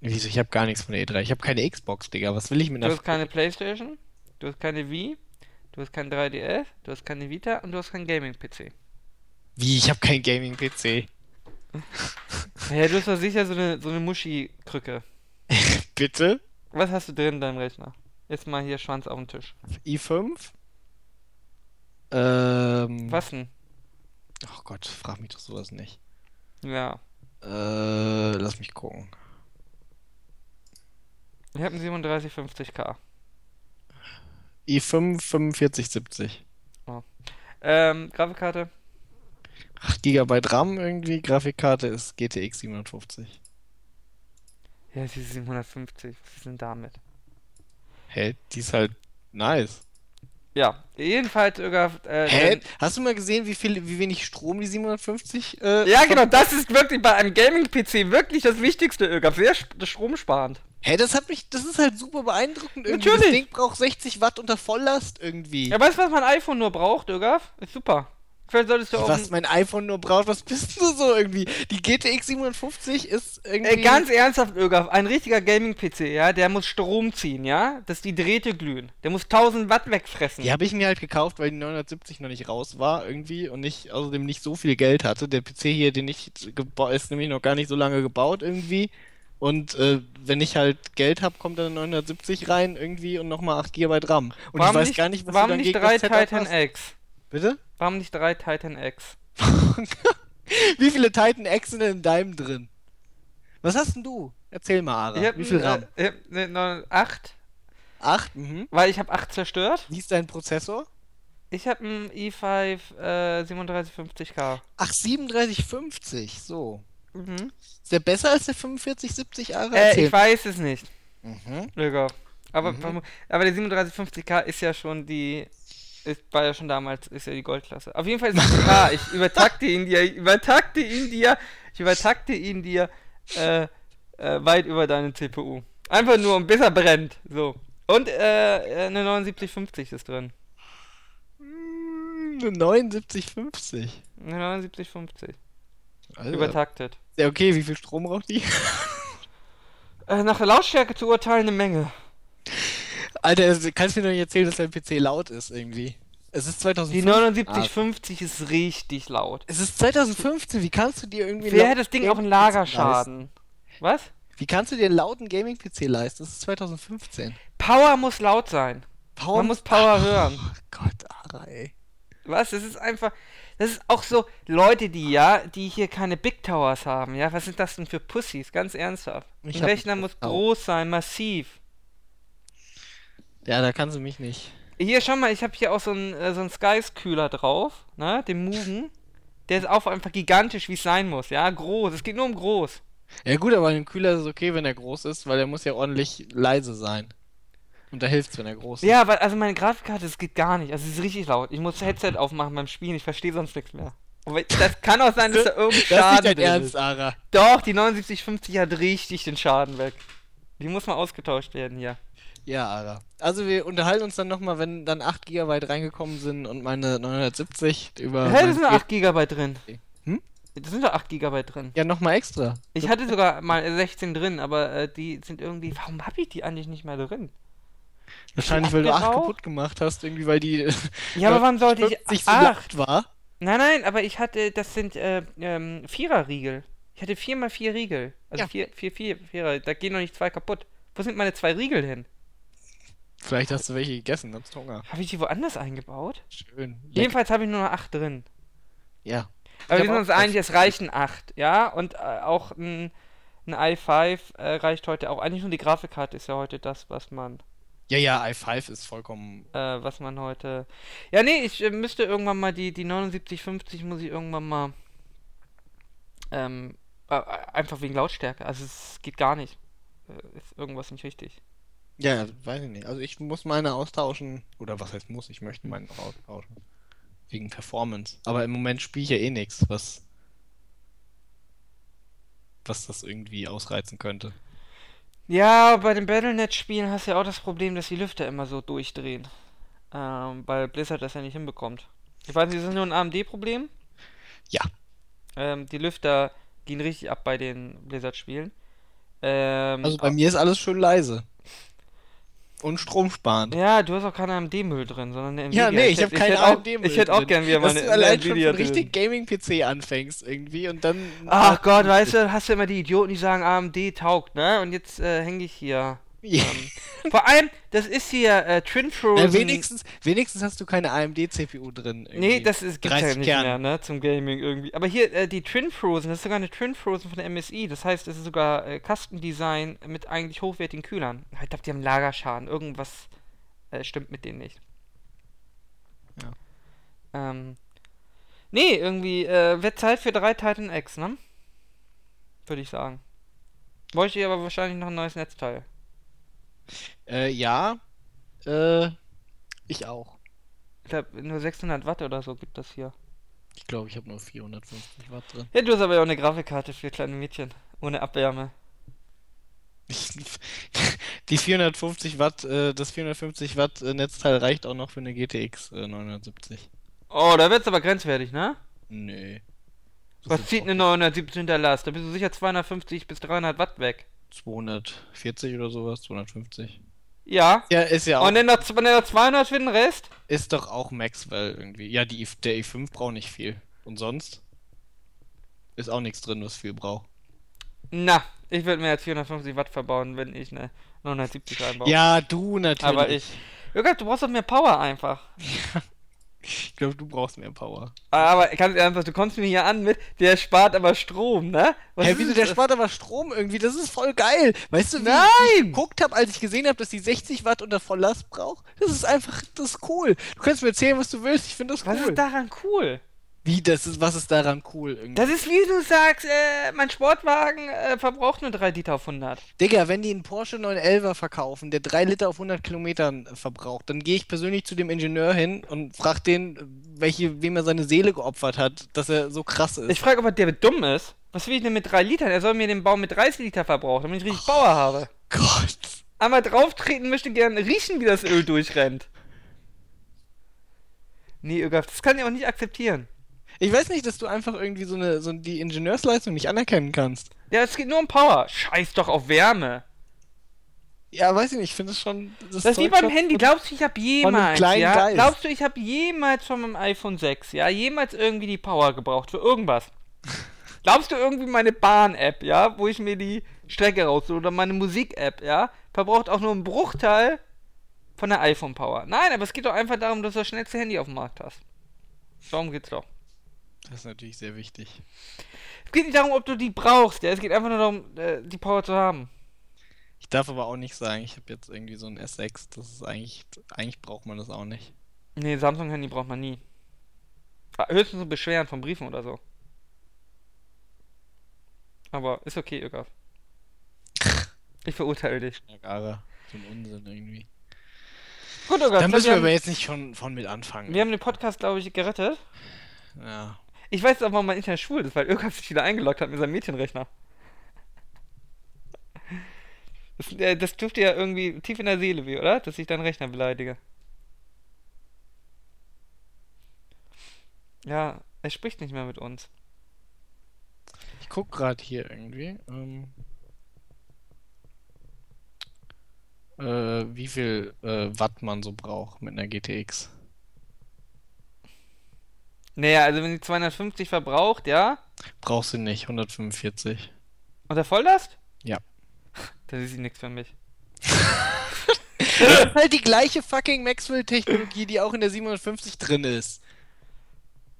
Wieso? Ich habe gar nichts von der E3. Ich habe keine Xbox, Digga. Was will ich mit Du einer hast keine Playstation, du hast keine Wii, du hast kein 3DS, du hast keine Vita und du hast keinen Gaming-PC. Wie? Ich habe keinen Gaming-PC. Ja, du hast doch sicher so eine, so eine Muschi-Krücke. Bitte? Was hast du drin in deinem Rechner? Jetzt mal hier Schwanz auf den Tisch. i5? Ähm. Was denn? Oh Gott, frag mich doch sowas nicht. Ja. Äh, lass mich gucken. Ich habe einen 3750K. I5 4570. Ähm, Grafikkarte? 8 GB RAM irgendwie. Grafikkarte ist GTX 750. Ja, sie ist 750. Was ist denn damit? Hä? Die ist halt nice. Ja, jedenfalls sogar. Äh, Hä? Hast du mal gesehen, wie viel, wie wenig Strom die 750? Äh, Ja, genau, das ist wirklich bei einem Gaming-PC wirklich das Wichtigste, Ögaf. Sehr sp stromsparend. Hä, das hat mich, das ist halt super beeindruckend irgendwie. Natürlich. Das Ding braucht 60 Watt unter Volllast irgendwie. Ja, weißt du, was mein iPhone nur braucht, Ögaf? Ist super. Vielleicht solltest du auch. Was mein iPhone nur braucht, was bist du so irgendwie? Die GTX 750 ist irgendwie. Ey, ganz ernsthaft, Ögaf, ein richtiger Gaming-PC, ja, der muss Strom ziehen, ja? Dass die Drähte glühen. Der muss 1000 Watt wegfressen. Die habe ich mir halt gekauft, weil die 970 noch nicht raus war irgendwie und ich außerdem nicht so viel Geld hatte. Der PC hier, den ich gebaut, ist nämlich noch gar nicht so lange gebaut irgendwie. Und äh, wenn ich halt Geld habe, kommt dann 970 rein irgendwie und nochmal 8 GB RAM. Und warum ich weiß nicht, gar nicht, was warum du dann nicht drei Titan hast. X? Bitte? Warum nicht drei Titan X? Wie viele Titan X sind denn in deinem drin? Was hast denn du? Erzähl mal, Ara. Hab Wie viel RAM? Äh, hab ne, ne, acht, 8? Mhm. weil ich habe acht zerstört. Wie ist dein Prozessor? Ich habe einen i5 äh, 3750K. Ach, 3750, so. Mhm. Ist der besser als der 4570 Ara? Äh, ich weiß es nicht, Mhm. Lüger. Aber, Mhm. aber der 3750K ist ja schon die. Ist, war ja schon damals, ist ja die Goldklasse. Auf jeden Fall ist es klar, ich übertakte ihn dir, ich übertakte ihn dir, ich übertakte ihn dir äh, äh, weit über deine CPU. Einfach nur, um bis er brennt. So. Und äh, eine 7950 ist drin. Eine 7950. Eine 7950. Also, Übertaktet. Ja, okay, wie viel Strom braucht die? Äh, nach der Lautstärke zu urteilen eine Menge. Alter, kannst du mir doch nicht erzählen, dass dein PC laut ist irgendwie. Es ist Die 2015. 7950 ist richtig laut. Es ist 2015, wie kannst du dir irgendwie Wer hat das Ding auf einen Lagerschaden? Was? Wie kannst du dir einen lauten Gaming-PC leisten? Das ist 2015. Power muss laut sein. Power Man muss Power Oh hören. Gott, Ara, ey. Was? Das ist einfach. Das ist auch so, Leute, die ja, die hier keine Big Towers haben, ja, was sind das denn für Pussys? Ganz ernsthaft. Ich Ein Rechner muss groß sein, massiv. Ja, da kannst du mich nicht. Hier, schau mal, ich habe hier auch so einen, äh, so einen Skies-Kühler drauf, ne, den Mugen. Der ist auch einfach gigantisch, wie es sein muss, ja, groß. Es geht nur um groß. Ja gut, aber ein Kühler ist okay, wenn er groß ist, weil er muss ja ordentlich leise sein. Und da hilft's, wenn er groß ist. Ja, weil, also meine Grafikkarte, das geht gar nicht. Also, es ist richtig laut. Ich muss Headset aufmachen beim Spielen, ich verstehe sonst nichts mehr. Aber das kann auch sein, dass da irgendein Das ist Schaden nicht dein Ernst. Ara. Doch, die 7950 hat richtig den Schaden weg. Die muss mal ausgetauscht werden hier. Ja, Ara. Also wir unterhalten uns dann nochmal, wenn dann 8 GB reingekommen sind und meine 970 über... Hä, da sind Spiel- 8 GB drin. Hm? Da sind doch 8 GB drin. Ja, nochmal extra. Ich hatte sogar mal 16 drin, aber äh, die sind irgendwie. Warum habe ich die eigentlich nicht mehr drin? Wahrscheinlich, weil du 8 abgeraucht? kaputt gemacht hast, irgendwie, weil die Ja, aber warum sollte ich 50 so 8? laut war. Nein, nein, aber ich hatte, das sind äh, ähm, Vierer-Riegel. Ich hatte 4 mal 4 Riegel. Also Ja. 4, 4, 4, Vierer. Da gehen noch nicht zwei kaputt. Wo sind meine zwei Riegel hin? Vielleicht hast du welche gegessen, hast Hunger. Habe ich die woanders eingebaut? Schön. Lecker. Jedenfalls habe ich nur noch 8 drin. Ja. Aber wir sind uns einig, es reichen 8, ja? Und äh, auch ein, ein i5 äh, reicht heute auch. Eigentlich nur die Grafikkarte ist ja heute das, was man, Ja, ja, i5 ist vollkommen. äh, was man heute. Ja, nee, ich äh, müsste irgendwann mal die, die 7950 muss ich irgendwann mal. Ähm, äh, einfach wegen Lautstärke. Also es geht gar nicht. Äh, ist irgendwas nicht richtig. Ja, weiß ich nicht. Also ich muss meine austauschen. Oder was heißt muss? Ich möchte meine austauschen. Wegen Performance. Aber im Moment spiele ich ja eh nichts, was. Was das irgendwie ausreizen könnte. Ja, bei den Battlenet-Spielen hast du ja auch das Problem, dass die Lüfter immer so durchdrehen. Ähm, weil Blizzard das ja nicht hinbekommt. Ich weiß nicht, ist das nur ein AMD-Problem? Ja. Ähm, die Lüfter gehen richtig ab bei den Blizzard-Spielen. Ähm, Also bei mir ist alles schön leise. Und stromsparend. ja, du hast auch keinen AMD-Müll drin, sondern eine Ja, Nvidia. nee, ich habe hätte- keinen AMD-Müll Ich hätte auch drin. gern wieder Dass meine du allein schon richtig. Gaming-PC anfängst irgendwie und dann... Ach Gott, weißt du, hast du immer die Idioten, die sagen, AMD taugt, ne? Und jetzt äh, hänge ich hier. Ja. Ähm, vor allem, das ist hier äh, Twin Frozen. Na, wenigstens, wenigstens hast du keine AMD-CPU drin. Nee, irgendwie. das ist, gibt's ja 30 nicht Kerne. mehr, ne, zum Gaming irgendwie. Aber hier, äh, die Twin Frozen, das ist sogar eine Twin Frozen von der MSI. Das heißt, es ist sogar äh, Kastendesign mit eigentlich hochwertigen Kühlern. Ich glaube, die haben Lagerschaden. Irgendwas äh, stimmt mit denen nicht. Ja. Ähm. Nee, irgendwie, äh, wird Zeit für drei Titan X, ne? Würde ich sagen. Bräuchte ich aber wahrscheinlich noch ein neues Netzteil. Äh, ja. Äh, ich auch. Ich glaube, nur 600 Watt oder so gibt das hier. Ich glaube, ich habe nur 450 Watt drin. Ja, du hast aber ja auch eine Grafikkarte für kleine Mädchen. Ohne Abwärme. Die 450 Watt, äh, das 450 Watt äh, Netzteil reicht auch noch für eine GTX äh, 970. Oh, da wird's aber grenzwertig, ne? Nee. Das Was zieht eine 970 Last? Da bist du sicher 250 bis 300 Watt weg. 240 oder sowas, 250. Ja. Ja, ist ja auch. Und dann noch, dann noch 200 für den Rest? Ist doch auch Maxwell irgendwie. Ja, die, i- der i5 braucht nicht viel. Und sonst? Ist auch nichts drin, was viel braucht. Na, ich würde mehr als 450 Watt verbauen, wenn ich eine 970 reinbaue. Ja, du natürlich. Aber ich. Jürgen, du brauchst doch mehr Power einfach. Ich glaube, du brauchst mehr Power. Aber ganz ernsthaft, du kommst mir hier an mit, der spart aber Strom, ne? Was Hä, wieso, das? der spart aber Strom irgendwie? Das ist voll geil. Weißt du, wie Nein! ich geguckt habe, als ich gesehen habe, dass die 60 Watt unter Volllast braucht? Das ist einfach, das ist cool. Du kannst mir erzählen, was du willst. Ich finde das Was cool. ist daran cool? Wie, das ist, was ist daran cool irgendwie? Das ist wie du sagst, äh, mein Sportwagen äh, verbraucht nur 3 Liter auf 100. Digga, wenn die einen Porsche 911er verkaufen, der 3 Liter auf 100 Kilometern äh, verbraucht, dann gehe ich persönlich zu dem Ingenieur hin und frage den, welche, wem er seine Seele geopfert hat, dass er so krass ist. Ich frage, ob der dumm ist. Was will ich denn mit 3 Litern? Er soll mir den Baum mit 30 Liter verbrauchen, damit ich richtig Power habe. Gott. Einmal drauftreten möchte gern riechen, wie das Öl durchrennt. Nee, Ögaf, das kann ich auch nicht akzeptieren. Ich weiß nicht, dass du einfach irgendwie so eine, so die Ingenieursleistung nicht anerkennen kannst. Ja, es geht nur um Power. Scheiß doch auf Wärme. Ja, weiß ich nicht, ich finde es schon. Das ist wie beim Handy. Glaubst du, ich habe jemals, ja? Geist. Glaubst du, ich habe jemals von meinem iPhone 6, ja, jemals irgendwie die Power gebraucht für irgendwas? Glaubst du irgendwie meine Bahn-App, ja, wo ich mir die Strecke raushole oder meine Musik-App, ja, verbraucht auch nur einen Bruchteil von der iPhone-Power? Nein, aber es geht doch einfach darum, dass du das schnellste Handy auf dem Markt hast. Darum geht's doch. Das ist natürlich sehr wichtig. Es geht nicht darum, ob du die brauchst, ja, es geht einfach nur darum, äh, die Power zu haben. Ich darf aber auch nicht sagen, ich habe jetzt irgendwie so ein S6. Das ist eigentlich. Eigentlich braucht man das auch nicht. Nee, Samsung-Handy braucht man nie. Ah, Höchstens so Beschweren von Briefen oder so. Aber ist okay, Ögaf. Ich verurteile dich. Ja. So ein Unsinn irgendwie. Gut, Ögaf, Da ich glaub, müssen wir aber jetzt nicht schon von mit anfangen. wir haben den Podcast, glaube ich, gerettet. ja. Ich weiß auch, warum mein Internet schwul ist, weil Ögaf sich wieder eingeloggt hat mit seinem Mädchenrechner. Das, äh, das dir ja irgendwie tief in der Seele weh, oder? Dass ich deinen Rechner beleidige. Ja, er spricht nicht mehr mit uns. Ich guck gerade hier irgendwie. Ähm, äh, wie viel äh, Watt man so braucht mit einer GTX. Naja, also wenn sie 250 verbraucht, ja? Brauchst du nicht, 145. Unter Volllast? Ja. Das ist nichts für mich. Das ist halt die gleiche fucking Maxwell-Technologie, die auch in der 750 drin ist.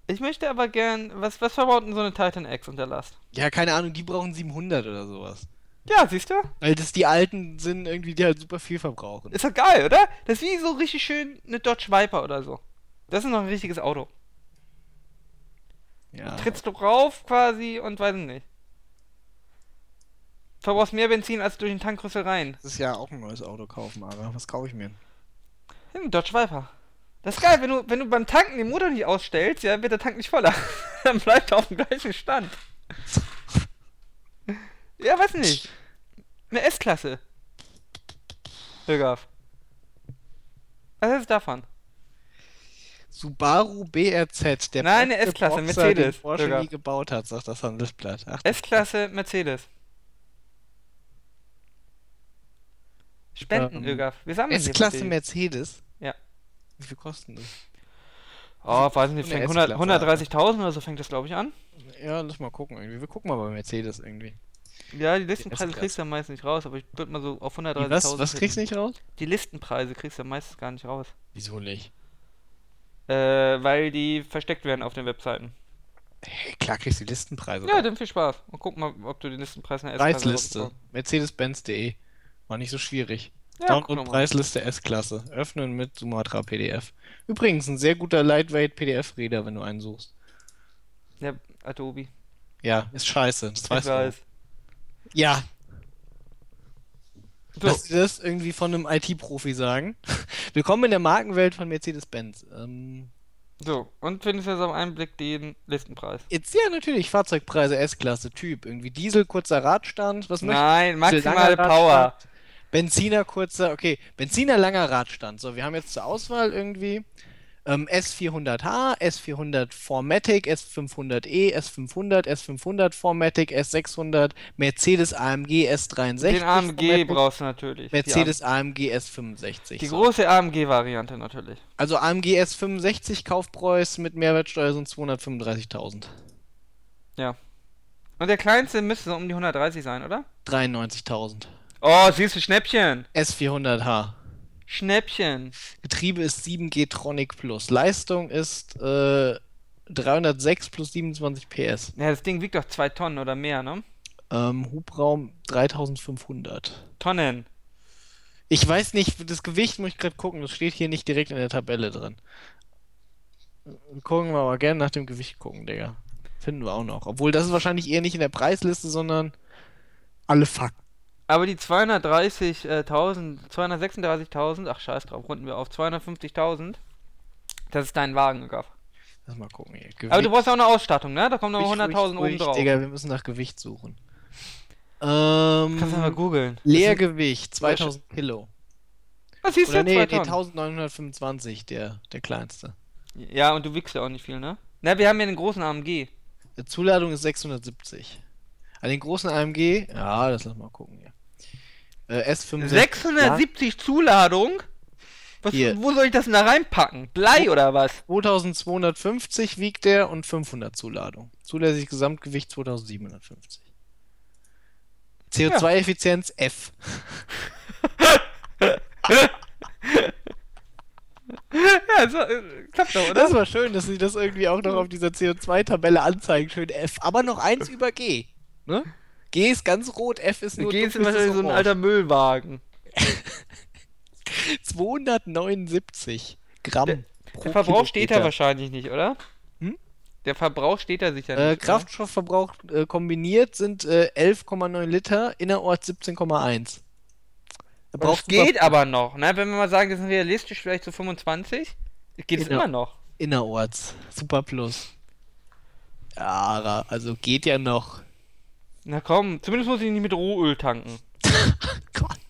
Ich möchte aber gern. Was, was verbaut denn so eine Titan X unter Last? Ja, keine Ahnung, die brauchen 700 oder sowas. Ja, siehst du? Weil das die alten sind irgendwie, die halt super viel verbrauchen. Ist doch geil, oder? Das ist wie so richtig schön eine Dodge Viper oder so. Das ist noch ein richtiges Auto. Ja. Trittst du rauf quasi und weiß nicht. Verbrauchst mehr Benzin als durch den Tankrüssel rein. Das ist ja auch ein neues Auto kaufen, aber was kaufe ich mir? Ein Dodge Viper. Das ist geil, wenn du, wenn du beim Tanken den Motor nicht ausstellst, ja, wird der Tank nicht voller. Dann bleibt er auf dem gleichen Stand. Ja, weiß nicht. Eine S-Klasse. Hörgaf. Was ist davon? Subaru BRZ, der Nein, eine Boxer, Mercedes, Porsche nie gebaut hat, sagt das Handelsblatt. S-Klasse Mercedes. Spenden, Ähm, Ögaf. Wir sammeln S-Klasse die. Mercedes? Ja. Wie viel kosten das? Oh, weiß nicht, fängt 100 S-Klasse. 130.000 oder so fängt das, glaube ich, an. Ja, lass mal gucken irgendwie. Wir gucken mal bei Mercedes irgendwie. Ja, die Listenpreise S-Klasse. kriegst du ja meist nicht raus, aber ich würde mal so auf Wie, 130.000. was was kriegst du nicht raus? Die Listenpreise kriegst du ja meistens gar nicht raus. Wieso nicht? Äh, weil die versteckt werden auf den Webseiten. Hey, klar kriegst du die Listenpreise Ja, dann viel Spaß. Und guck mal, ob du den Listenpreis in der S-Klasse Preisliste. Mercedes-Benz.de. War nicht so schwierig. Ja, Download. Preisliste S-Klasse. Öffnen mit Sumatra PDF. Übrigens, ein sehr guter Lightweight PDF-Reader, wenn du einen suchst. Ja, Adobe. Ja, ist scheiße. Das Ich weißt du. weiß. Ja, So, Lass dir das irgendwie von einem IT-Profi sagen. Willkommen in der Markenwelt von Mercedes-Benz. Ähm, so, und findest jetzt auf einen Blick den Listenpreis. jetzt ja natürlich Fahrzeugpreise S-Klasse, Typ. Irgendwie Diesel, kurzer Radstand. Was Nein, du? maximale Power. Benziner, kurzer, okay. Benziner, langer Radstand. So, wir haben jetzt zur Auswahl irgendwie ähm, S400H, S400 Formatic, S500E, S500, S500 Formatic, S600, Mercedes AMG S63. Den AMG Formatic, brauchst du natürlich. Mercedes AMG S65. AM die so. große AMG-Variante natürlich. Also AMG S65 Kaufpreis mit Mehrwertsteuer sind 235.000. Ja. Und der kleinste müsste so um die 130 sein, oder? 93.000. Oh, siehst du, Schnäppchen. S400H. Schnäppchen. Getriebe ist 7G Tronic Plus. Leistung ist äh, 306 plus 27 PS. Ja, das Ding wiegt doch zwei Tonnen oder mehr, ne? Ähm, Hubraum 3500. Tonnen. Ich weiß nicht, das Gewicht muss ich gerade gucken. Das steht hier nicht direkt in der Tabelle drin. Gucken wir aber gerne nach dem Gewicht gucken, Digga. Finden wir auch noch. Obwohl, das ist wahrscheinlich eher nicht in der Preisliste, sondern alle Fakten. Aber die 230.000, 236.000, ach scheiß drauf, runden wir auf, 250.000, das ist dein Wagen, Gaff. Lass mal gucken hier. Aber du brauchst auch eine Ausstattung, ne? Da kommen noch Ruhig, 100.000 ruhig, oben drauf. Digga, wir müssen nach Gewicht suchen. Ähm, Kannst du mal googeln. Leergewicht, 2000 Kilo. Was siehst Oder du? nee, Zwei nee, Tonnen. 1925, der, der kleinste. Ja, und du wickst ja auch nicht viel, ne? Na, wir haben ja den großen AMG. Die Zuladung ist 670. An den großen AMG, ja, das lass mal gucken hier. Äh, S65. 670 Zuladung? Was, wo soll ich das denn da reinpacken? Blei oder was? 2250 wiegt der und 500 Zuladung. Zulässiges Gesamtgewicht 2750. CO2-Effizienz F. Ja, so, äh, klappt doch, oder? Das war schön, dass sie das irgendwie auch noch auf dieser CO2-Tabelle anzeigen. Schön F. Aber noch eins über G. Ne? G ist ganz rot, F ist nur Geh ist wahrscheinlich so ein alter Müllwagen. 279 Gramm. Der- Der Verbrauch steht da Kilometer. wahrscheinlich nicht, oder? Hm? Der Verbrauch steht da sicher Äh, nicht. Kraftstoffverbrauch äh, kombiniert sind äh, 11,9 Liter, innerorts 17,1. Er oder? Das geht aber noch, ne? Wenn wir mal sagen, das sind realistisch vielleicht so 25, geht es immer noch. innerorts. Super Plus. Ja, also geht ja noch. Na komm, zumindest muss ich nicht mit Rohöl tanken. Gott.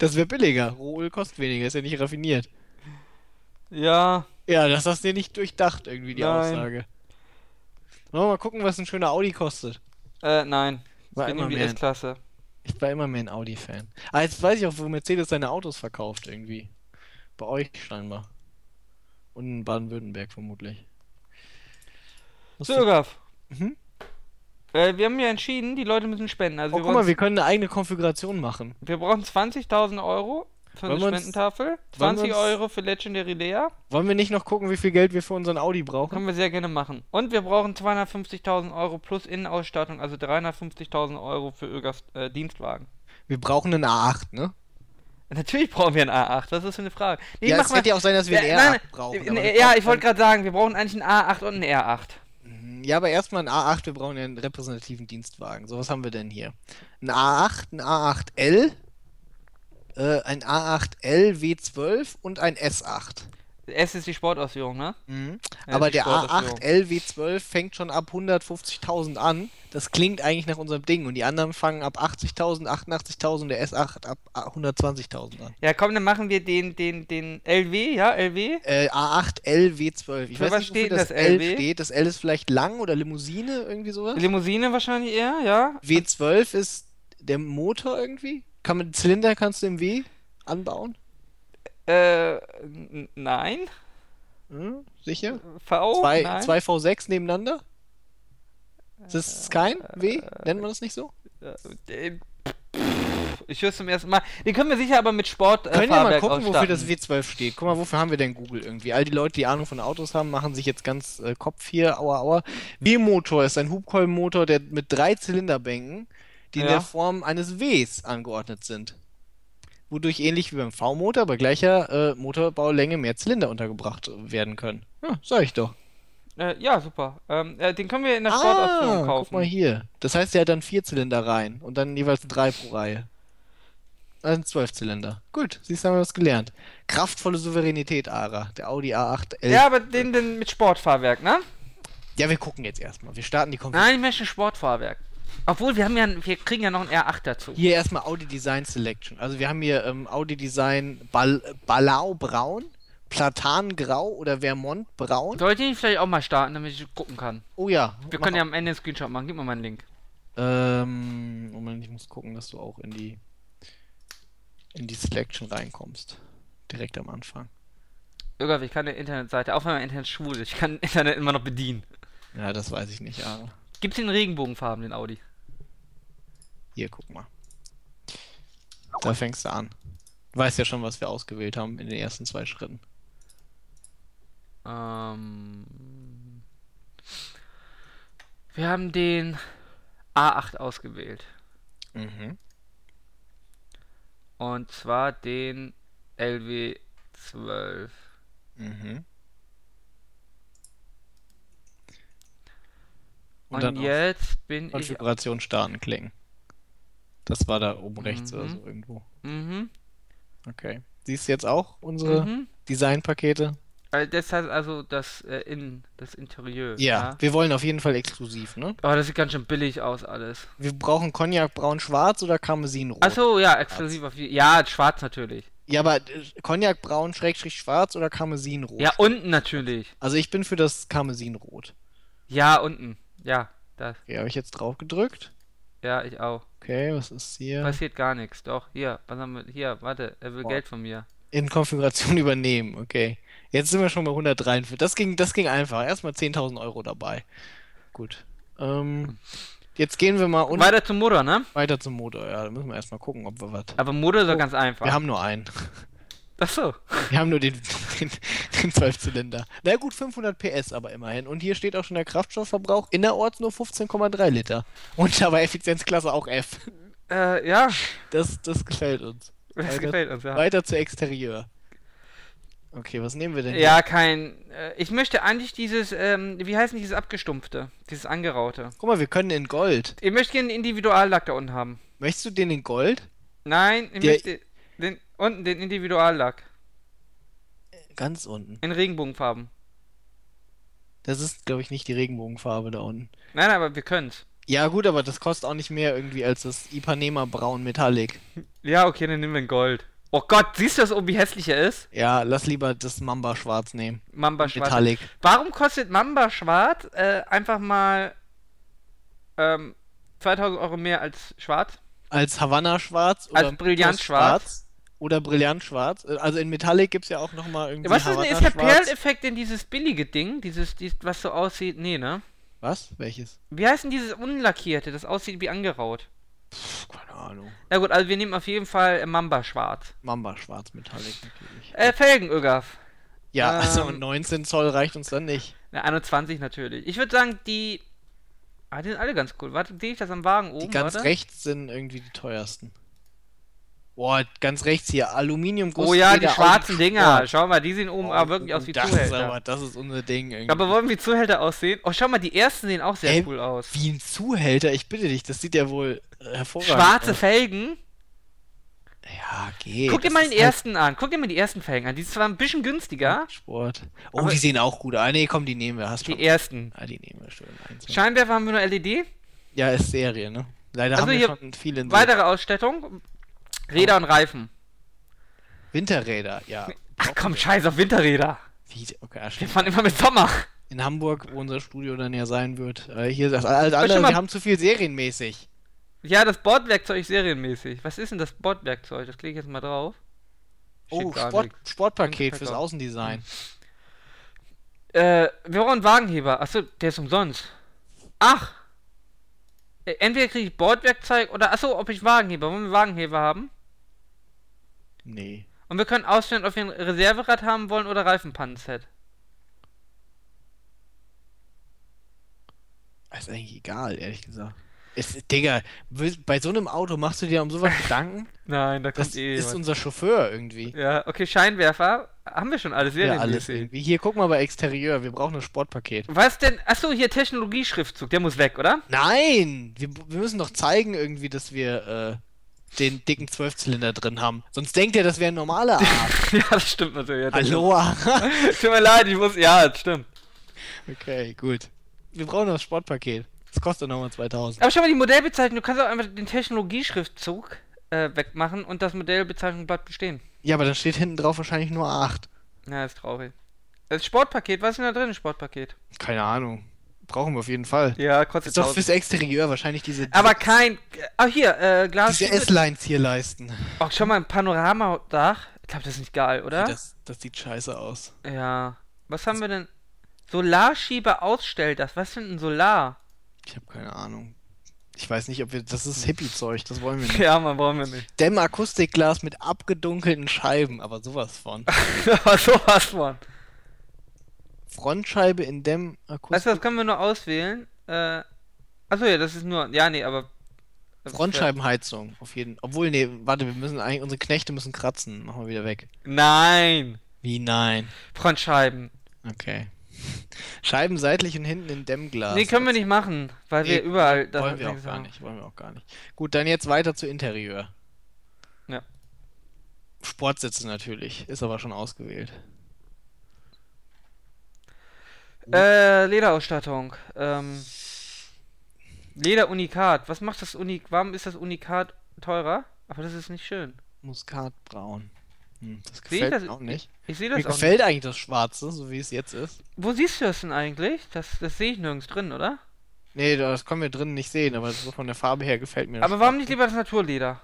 Das wäre billiger. Rohöl kostet weniger, ist ja nicht raffiniert. Ja, Ja, das hast du dir nicht durchdacht, irgendwie, die Nein. Aussage. Wollen wir mal gucken, was ein schöner Audi kostet. äh, nein. Ich War bin immer irgendwie mehr. S-Klasse. Ich war immer mehr ein Audi-Fan. Ah, jetzt weiß ich auch, wo Mercedes seine Autos verkauft, irgendwie. Bei euch scheinbar. Und in Baden-Württemberg vermutlich. Gav. Mhm. Äh, wir haben ja entschieden, die Leute müssen spenden. Also Oh, wir, guck mal, wir können eine eigene Konfiguration machen. wir brauchen 20.000 Euro für Wollen eine Spendentafel. wollen wir 20 uns- Euro für Legendary Lea. Wollen wir nicht noch gucken, wie viel Geld wir für unseren Audi brauchen? Können wir sehr gerne machen. Und wir brauchen 250.000 Euro plus Innenausstattung, also 350.000 Euro für Ögers äh, Dienstwagen. Wir brauchen einen A8, ne? Natürlich brauchen wir einen A8, was ist das für eine Frage? Nee, ja, es mal- hätte ja auch sein, dass wir einen Ja, R8 nein, brauchen. äh, wir ja, ich wollte gerade sagen, wir brauchen eigentlich einen A8 und einen R8. Ja, aber erstmal einen A8, wir brauchen ja einen repräsentativen Dienstwagen. So, was haben wir denn hier? Ein A8, ein A8L, äh, ein A8L W12 und ein S8. S ist die Sportausführung, ne? Mhm. Ja, aber der Sportausführung. A8L W12 fängt schon ab 150.000 an. Das klingt eigentlich nach unserem Ding. Und die anderen fangen ab 80.000, 88.000, der S8 ab 120.000 an. Ja, komm, dann machen wir den, den, den LW, ja, LW. Äh, A8L W12. Ich Für weiß was nicht, steht denn das das L LW? steht. Das L ist vielleicht lang oder Limousine, irgendwie sowas. Limousine wahrscheinlich eher, ja. W12 ist der Motor irgendwie? Kann man Zylinder kannst du im W anbauen? Äh, nein. Hm, sicher? V? zwei, nein. zwei V6 nebeneinander? Ist das kein W? Nennt man das nicht so? Äh, Ich höre es zum ersten Mal. Den können wir sicher aber mit Sport äh, Können wir mal gucken, wofür das ausstatten. W12 steht. Guck mal, wofür haben wir denn Google irgendwie? All die Leute, die Ahnung von Autos haben, machen sich jetzt ganz äh, Kopf hier, aua, aua. W-Motor ist ein Hubkolbenmotor, der mit drei Zylinderbänken, die in Ja. der Form eines Ws angeordnet sind. Wodurch ähnlich wie beim V-Motor bei gleicher äh, Motorbaulänge mehr Zylinder untergebracht werden können. Ja, sag ich doch. Äh, ja, super. Ähm, äh, den können wir in der Sportausführung Ah, kaufen. guck mal hier. Das heißt, der hat dann vier Zylinder rein und dann jeweils drei pro Reihe. Das sind zwölf Zylinder. Gut, siehst du, haben wir was gelernt. Kraftvolle Souveränität, Ara. Der Audi A8 L. Ja, aber den, den mit Sportfahrwerk, ne? Ja, wir gucken jetzt erstmal. Wir starten die Konferenz. Nein, ich möchte ein Sportfahrwerk. Obwohl, wir haben ja, wir kriegen ja noch ein R8 dazu. Hier erstmal Audi Design Selection. Also wir haben hier ähm, Audi Design Bal Balau Braun, Platangrau oder Vermont Braun. Sollte ich vielleicht auch mal starten, damit ich gucken kann. Oh ja. Wir können ja am Ende einen Screenshot machen. Gib mir mal einen Link. Ähm, Moment, ich muss gucken, dass du auch in die in die Selection reinkommst. Direkt am Anfang. Irgaf, ich kann eine Internetseite, auch wenn mein Internet schwul ist, ich kann Internet immer noch bedienen. Ja, das weiß ich nicht, Ara. Gibt's den Regenbogenfarben, den Audi? Hier, guck mal. Da fängst du an. Du weißt ja schon, was wir ausgewählt haben in den ersten zwei Schritten. Ähm, wir haben den A8 ausgewählt. Mhm. Und zwar den LW12. Mhm. Und, dann auf jetzt bin ich. Konfiguration starten klicken. Das war da oben rechts oder Mhm. so irgendwo. Mhm. Okay. Siehst du jetzt auch unsere Mhm. Designpakete? Das heißt also das äh, in das Interieur. Ja, wir wollen auf jeden Fall exklusiv, ne? Aber das sieht ganz schön billig aus alles. Wir brauchen Cognac braun schwarz oder Karmesinrot? Achso, ja, exklusiv auf. Ja, schwarz natürlich. Ja, aber äh, Cognac braun schrägstrich schwarz oder Karmesinrot? Ja, unten natürlich. Also ich bin für das Karmesinrot. Ja, unten. Ja, das. Okay, habe ich jetzt drauf gedrückt? Ja, ich auch. Okay, was ist hier? Passiert gar nichts. Doch, hier, was haben wir? Hier, warte, er will Boah. Geld von mir. In Konfiguration übernehmen, okay. Jetzt sind wir schon bei 143. Das ging, das ging einfach. Erstmal 10.000 Euro dabei. Gut. Ähm, jetzt gehen wir mal Weiter zum Motor, ne? weiter zum Motor. Ja, da müssen wir erstmal gucken, ob wir was. Aber Motor ist doch Oh, ganz einfach. Wir haben nur einen. Achso. Wir haben nur den, den, den 12-Zylinder. Na gut, 500 PS aber immerhin. Und hier steht auch schon der Kraftstoffverbrauch innerorts nur 15,3 Liter. Und dabei Effizienzklasse auch F. Äh, ja. Das, das gefällt uns. Das Weiter- gefällt uns, ja. Weiter zu Exterieur. Okay, was nehmen wir denn? hier? Ja, kein. Äh, ich möchte eigentlich dieses, ähm, wie heißt denn dieses abgestumpfte? Dieses angeraute. Guck mal, wir können in Gold. Ich möchte gerne den Individuallack da unten haben. Möchtest du den in Gold? Nein, ich Der- möchte den, unten den Individuallack. Ganz unten. In Regenbogenfarben. Das ist, glaube ich, nicht die Regenbogenfarbe da unten. Nein, aber wir können's. Ja, gut, aber das kostet auch nicht mehr irgendwie als das Ipanema Braun Metallic. Ja, okay, dann nehmen wir in Gold. Oh Gott, siehst du das oben, wie hässlich er ist? Ja, lass lieber das Mamba Schwarz nehmen. Mamba schwarz. Metallic. Warum kostet Mamba schwarz äh, einfach mal ähm, 2000 Euro mehr als schwarz? Als Havanna Schwarz oder Als Brillant Schwarz. Oder Brillant Schwarz. Also in Metallic gibt es ja auch nochmal irgendwie Was ist, denn- ist der. Perleffekt in dieses billige Ding? Dieses, dieses, was so aussieht? Nee, ne? Was? Welches? Wie heißt denn dieses unlackierte, das aussieht wie angeraut? Puh, keine Ahnung. Na gut, also wir nehmen auf jeden Fall äh, Mamba schwarz. Mamba Schwarz Metallic natürlich. Äh, Felgen, Ögaf. ja, also ähm, 19 Zoll reicht uns dann nicht. Na, 21 natürlich. Ich würde sagen, die. Ah, die sind alle ganz cool. Warte, sehe ich das am Wagen oben? Die ganz warte? rechts sind irgendwie die teuersten. Boah, ganz rechts hier, Aluminiumguss. Oh ja, die schwarzen Dinger. Sport. Schau mal, die sehen oben Oh, aber wirklich aus wie das ist Zuhälter. aber, das ist unser Ding irgendwie. Aber wollen wie Zuhälter aussehen? Oh, schau mal, die ersten sehen auch sehr Ey, cool aus. Wie ein Zuhälter, ich bitte dich, das sieht ja wohl äh, hervorragend Schwarze aus. Felgen. Ja, geht. Guck dir das mal den ist halt ersten an. Guck dir mal die ersten Felgen an. Die sind zwar ein bisschen günstiger. Sport. Oh, Aber- die sehen auch gut aus. Ah, nee, komm, die nehmen wir. Hast Die schon. ersten. Ah, die nehmen wir. Eins. Scheinwerfer haben wir nur LED. Ja, ist Serie, ne? Leider Also haben wir hier schon viel in Weitere Ausstattung. Räder und Reifen. Winterräder, ja. Ach komm, scheiß auf Winterräder. Wie, okay, ah, Wir fahren immer mit Sommer. In Hamburg, wo unser Studio dann ja sein wird. Äh, hier, das andere, mal- wir haben zu viel serienmäßig. Ja, das Bordwerkzeug ist serienmäßig. Was ist denn das Bordwerkzeug? Das klicke ich jetzt mal drauf. Oh, Steht Sport. Sportpaket fürs Verkauf. Außendesign. Äh, wir brauchen einen Wagenheber. Achso, der ist umsonst. Ach! Äh, Entweder kriege ich Bordwerkzeug oder. Achso, ob ich Wagenheber. Wollen wir Wagenheber haben? Nee. Und wir können auswählen, ob wir ein Reserverad haben wollen oder Reifenpannenset. Ist eigentlich egal, ehrlich gesagt. Ist, Digga, bei so einem Auto machst du dir um sowas Gedanken? Nein, da kommt Das eh. ist was. unser Chauffeur irgendwie. Ja, okay, Scheinwerfer. Haben wir schon alles Ja, alles serienmäßig. irgendwie. Hier, guck mal bei Exterieur. Wir brauchen ein Sportpaket. Was denn? Achso, hier Technologieschriftzug. Der muss weg, oder? Nein! Wir, wir müssen doch zeigen irgendwie, dass wir äh, den dicken Zwölfzylinder drin haben. Sonst denkt er, das wäre ein normaler Arsch. ja, das stimmt natürlich. Das Hallo? Tut mir leid, ich muss. Ja, das stimmt. okay, gut. Wir brauchen das Sportpaket. Das kostet nochmal 2000. Aber schau mal, die Modellbezeichnung. Du kannst auch einfach den Technologieschriftzug äh, wegmachen und das Modellbezeichnung bleibt bestehen. Ja, aber dann steht hinten drauf wahrscheinlich nur 8. Ja, ist traurig. Das Sportpaket, was ist denn da drin im Sportpaket? Keine Ahnung. Brauchen wir auf jeden Fall. Ja, kostet Ist doch 1000. fürs Exterieur wahrscheinlich diese, Aber kein. Ah, hier, äh, Glas. diese S-Lines hier leisten. Ach, schau mal, ein Panoramadach. Ich glaube, das ist nicht geil, oder? Das, das sieht scheiße aus. Ja. Was haben wir denn? Solarschieber Ausstelldach. Was ist denn ein Solar? Ich habe keine Ahnung. Ich weiß nicht, ob wir. Das ist Hippie-Zeug, das wollen wir nicht. Ja, man brauchen wir nicht. Dämmakustikglas mit abgedunkelten Scheiben, aber sowas von. Aber sowas von. Frontscheibe in Weißt Dämmakustik. du, das können wir nur auswählen. Äh, achso, ja, das ist nur. Ja, nee, aber. Frontscheibenheizung, auf jeden Obwohl, nee, warte, wir müssen eigentlich. Unsere Knechte müssen kratzen. Machen wir wieder weg. Nein! Wie nein? Frontscheiben. Okay. Scheiben seitlich und hinten in Dämmglas. nee, können wir nicht machen, weil wir Nee, überall. da Wollen wir auch gar haben. nicht, wollen wir auch gar nicht. Gut, dann jetzt weiter zu Interieur. Ja. Sportsitze natürlich, ist aber schon ausgewählt. Äh, Lederausstattung. Ähm, Lederunikat. Was macht das Unikat? Warum ist das Unikat teurer? Aber das ist nicht schön. Muskatbraun. Hm, das Sehe ich gefällt das- mir auch nicht. Ich sehe Mir das nicht. gefällt eigentlich das Schwarze, so wie es jetzt ist. Wo siehst du das denn eigentlich? Das, das sehe ich nirgends drin, oder? Nee, das können wir drinnen nicht sehen, aber so von der Farbe her gefällt mir das Aber warum nicht lieber das Naturleder?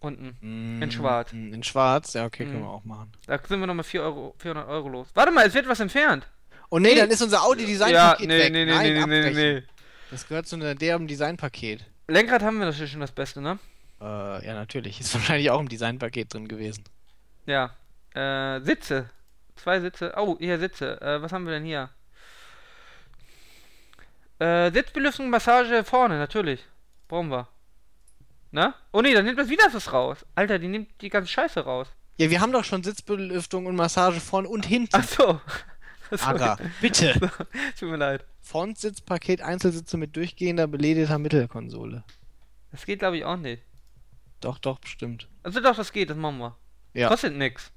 Unten. Mm, in Schwarz? mm, In Schwarz, ja, okay, können Mm. wir auch machen. Da sind wir nochmal 4 Euro, 400 Euro los. Warte mal, es wird was entfernt. Oh nee, Nee. dann ist unser Audi-Design-Paket ja, nee, weg. nee, nee, Nein, nee, nee, nee, abbrechen. nee. Das gehört zu einer- derem Design-Paket. Lenkrad haben wir das schon das Beste, ne? Äh, ja, natürlich. Ist wahrscheinlich auch im Designpaket drin gewesen. Ja. Äh, Sitze. Zwei Sitze. Oh, hier Sitze. Äh, was haben wir denn hier? Äh, Sitzbelüftung, Massage vorne, natürlich. Brauchen wir. Ne? Oh nee, dann nimmt das wieder was raus. Alter, die nimmt die ganze Scheiße raus. Ja, wir haben doch schon Sitzbelüftung und Massage vorn und hinten. Ach so. Ara, bitte. Tut mir leid. Frontsitzpaket, Einzelsitze mit durchgehender belederter Mittelkonsole. Das geht, glaube ich, auch nicht. Doch, doch, bestimmt. Also doch, das geht, das machen wir. Ja. Kostet nix.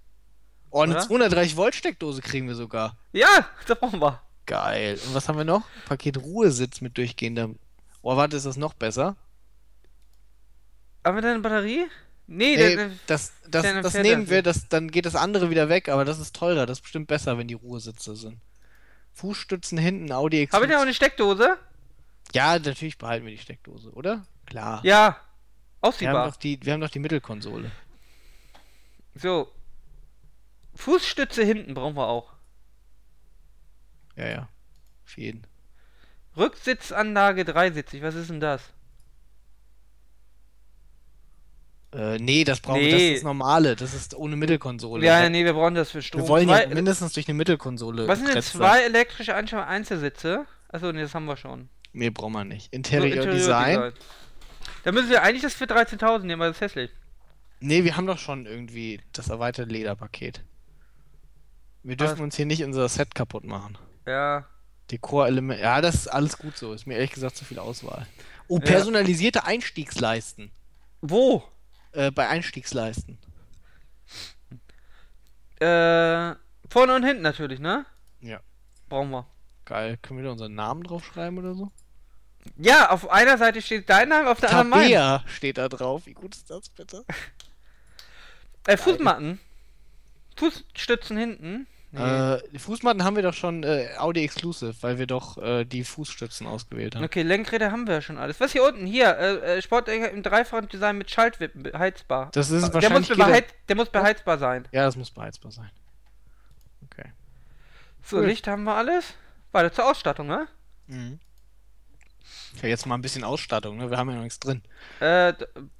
Oh, eine Oder? 230 Volt Steckdose kriegen wir sogar. Ja, das brauchen wir. Geil. Und was haben wir noch? Paket Ruhesitz mit durchgehender. Oh, warte, ist das noch besser? Haben wir da eine Batterie? Nee, Nee, der, das, das, das Pferde- nehmen wir, das, dann geht das andere wieder weg, aber das ist teurer. Das ist bestimmt besser, wenn die Ruhesitze sind. Fußstützen hinten, Audi X. Habe ich da auch eine Steckdose? Ja, natürlich behalten wir die Steckdose, oder? Klar. Ja. wir, haben Ausziehbar. doch die, wir haben doch die Mittelkonsole. So. Fußstütze hinten brauchen wir auch. Ja, ja. Auf jeden. Rücksitzanlage dreisitzig, was ist denn das? Äh, nee, das brauchen wir. Nee. Das ist normale. Das ist ohne Mittelkonsole. Ja, nee, wir brauchen das für Strom. wir wollen zwei, ja mindestens durch eine Mittelkonsole. was sind denn zwei elektrische Einstellungen Einzelsitze? Achso, nee, das haben wir schon. Nee, brauchen wir nicht. So, Interior Design. Da müssen wir eigentlich das für 13.000 nehmen, weil das ist hässlich. Nee, wir haben doch schon irgendwie das erweiterte Lederpaket. Wir dürfen Aber- uns hier nicht unser Set kaputt machen. Ja. Dekorelement. Ja, das ist alles gut so. Ist mir ehrlich gesagt zu viel Auswahl. Oh, Ja. personalisierte Einstiegsleisten. Wo? Äh, bei Einstiegsleisten. Äh, vorne und hinten natürlich, ne? Ja. Brauchen wir. Geil. Können wir da unseren Namen draufschreiben oder so? Ja, auf einer Seite steht dein Name, auf der anderen mein. Tabea steht da drauf. Wie gut ist das bitte? Äh, Fußmatten. Fußstützen hinten. Nee. Äh, die Fußmatten haben wir doch schon äh, Audi Exclusive, weil wir doch äh, die Fußstützen ausgewählt haben. Okay, Lenkräder haben wir ja schon alles. Was hier unten? Hier, äh, äh, Sportlenker im dreifachen Design mit Schaltwippen, be- heizbar. Das ist der, muss wahrscheinlich geht beheiz der muss beheizbar sein. Ja, das muss beheizbar sein. Okay. So, Cool. Licht haben wir alles. Weiter zur Ausstattung, ne? Mhm. Ja, jetzt mal ein bisschen Ausstattung, ne? Wir haben ja noch nichts drin. Äh,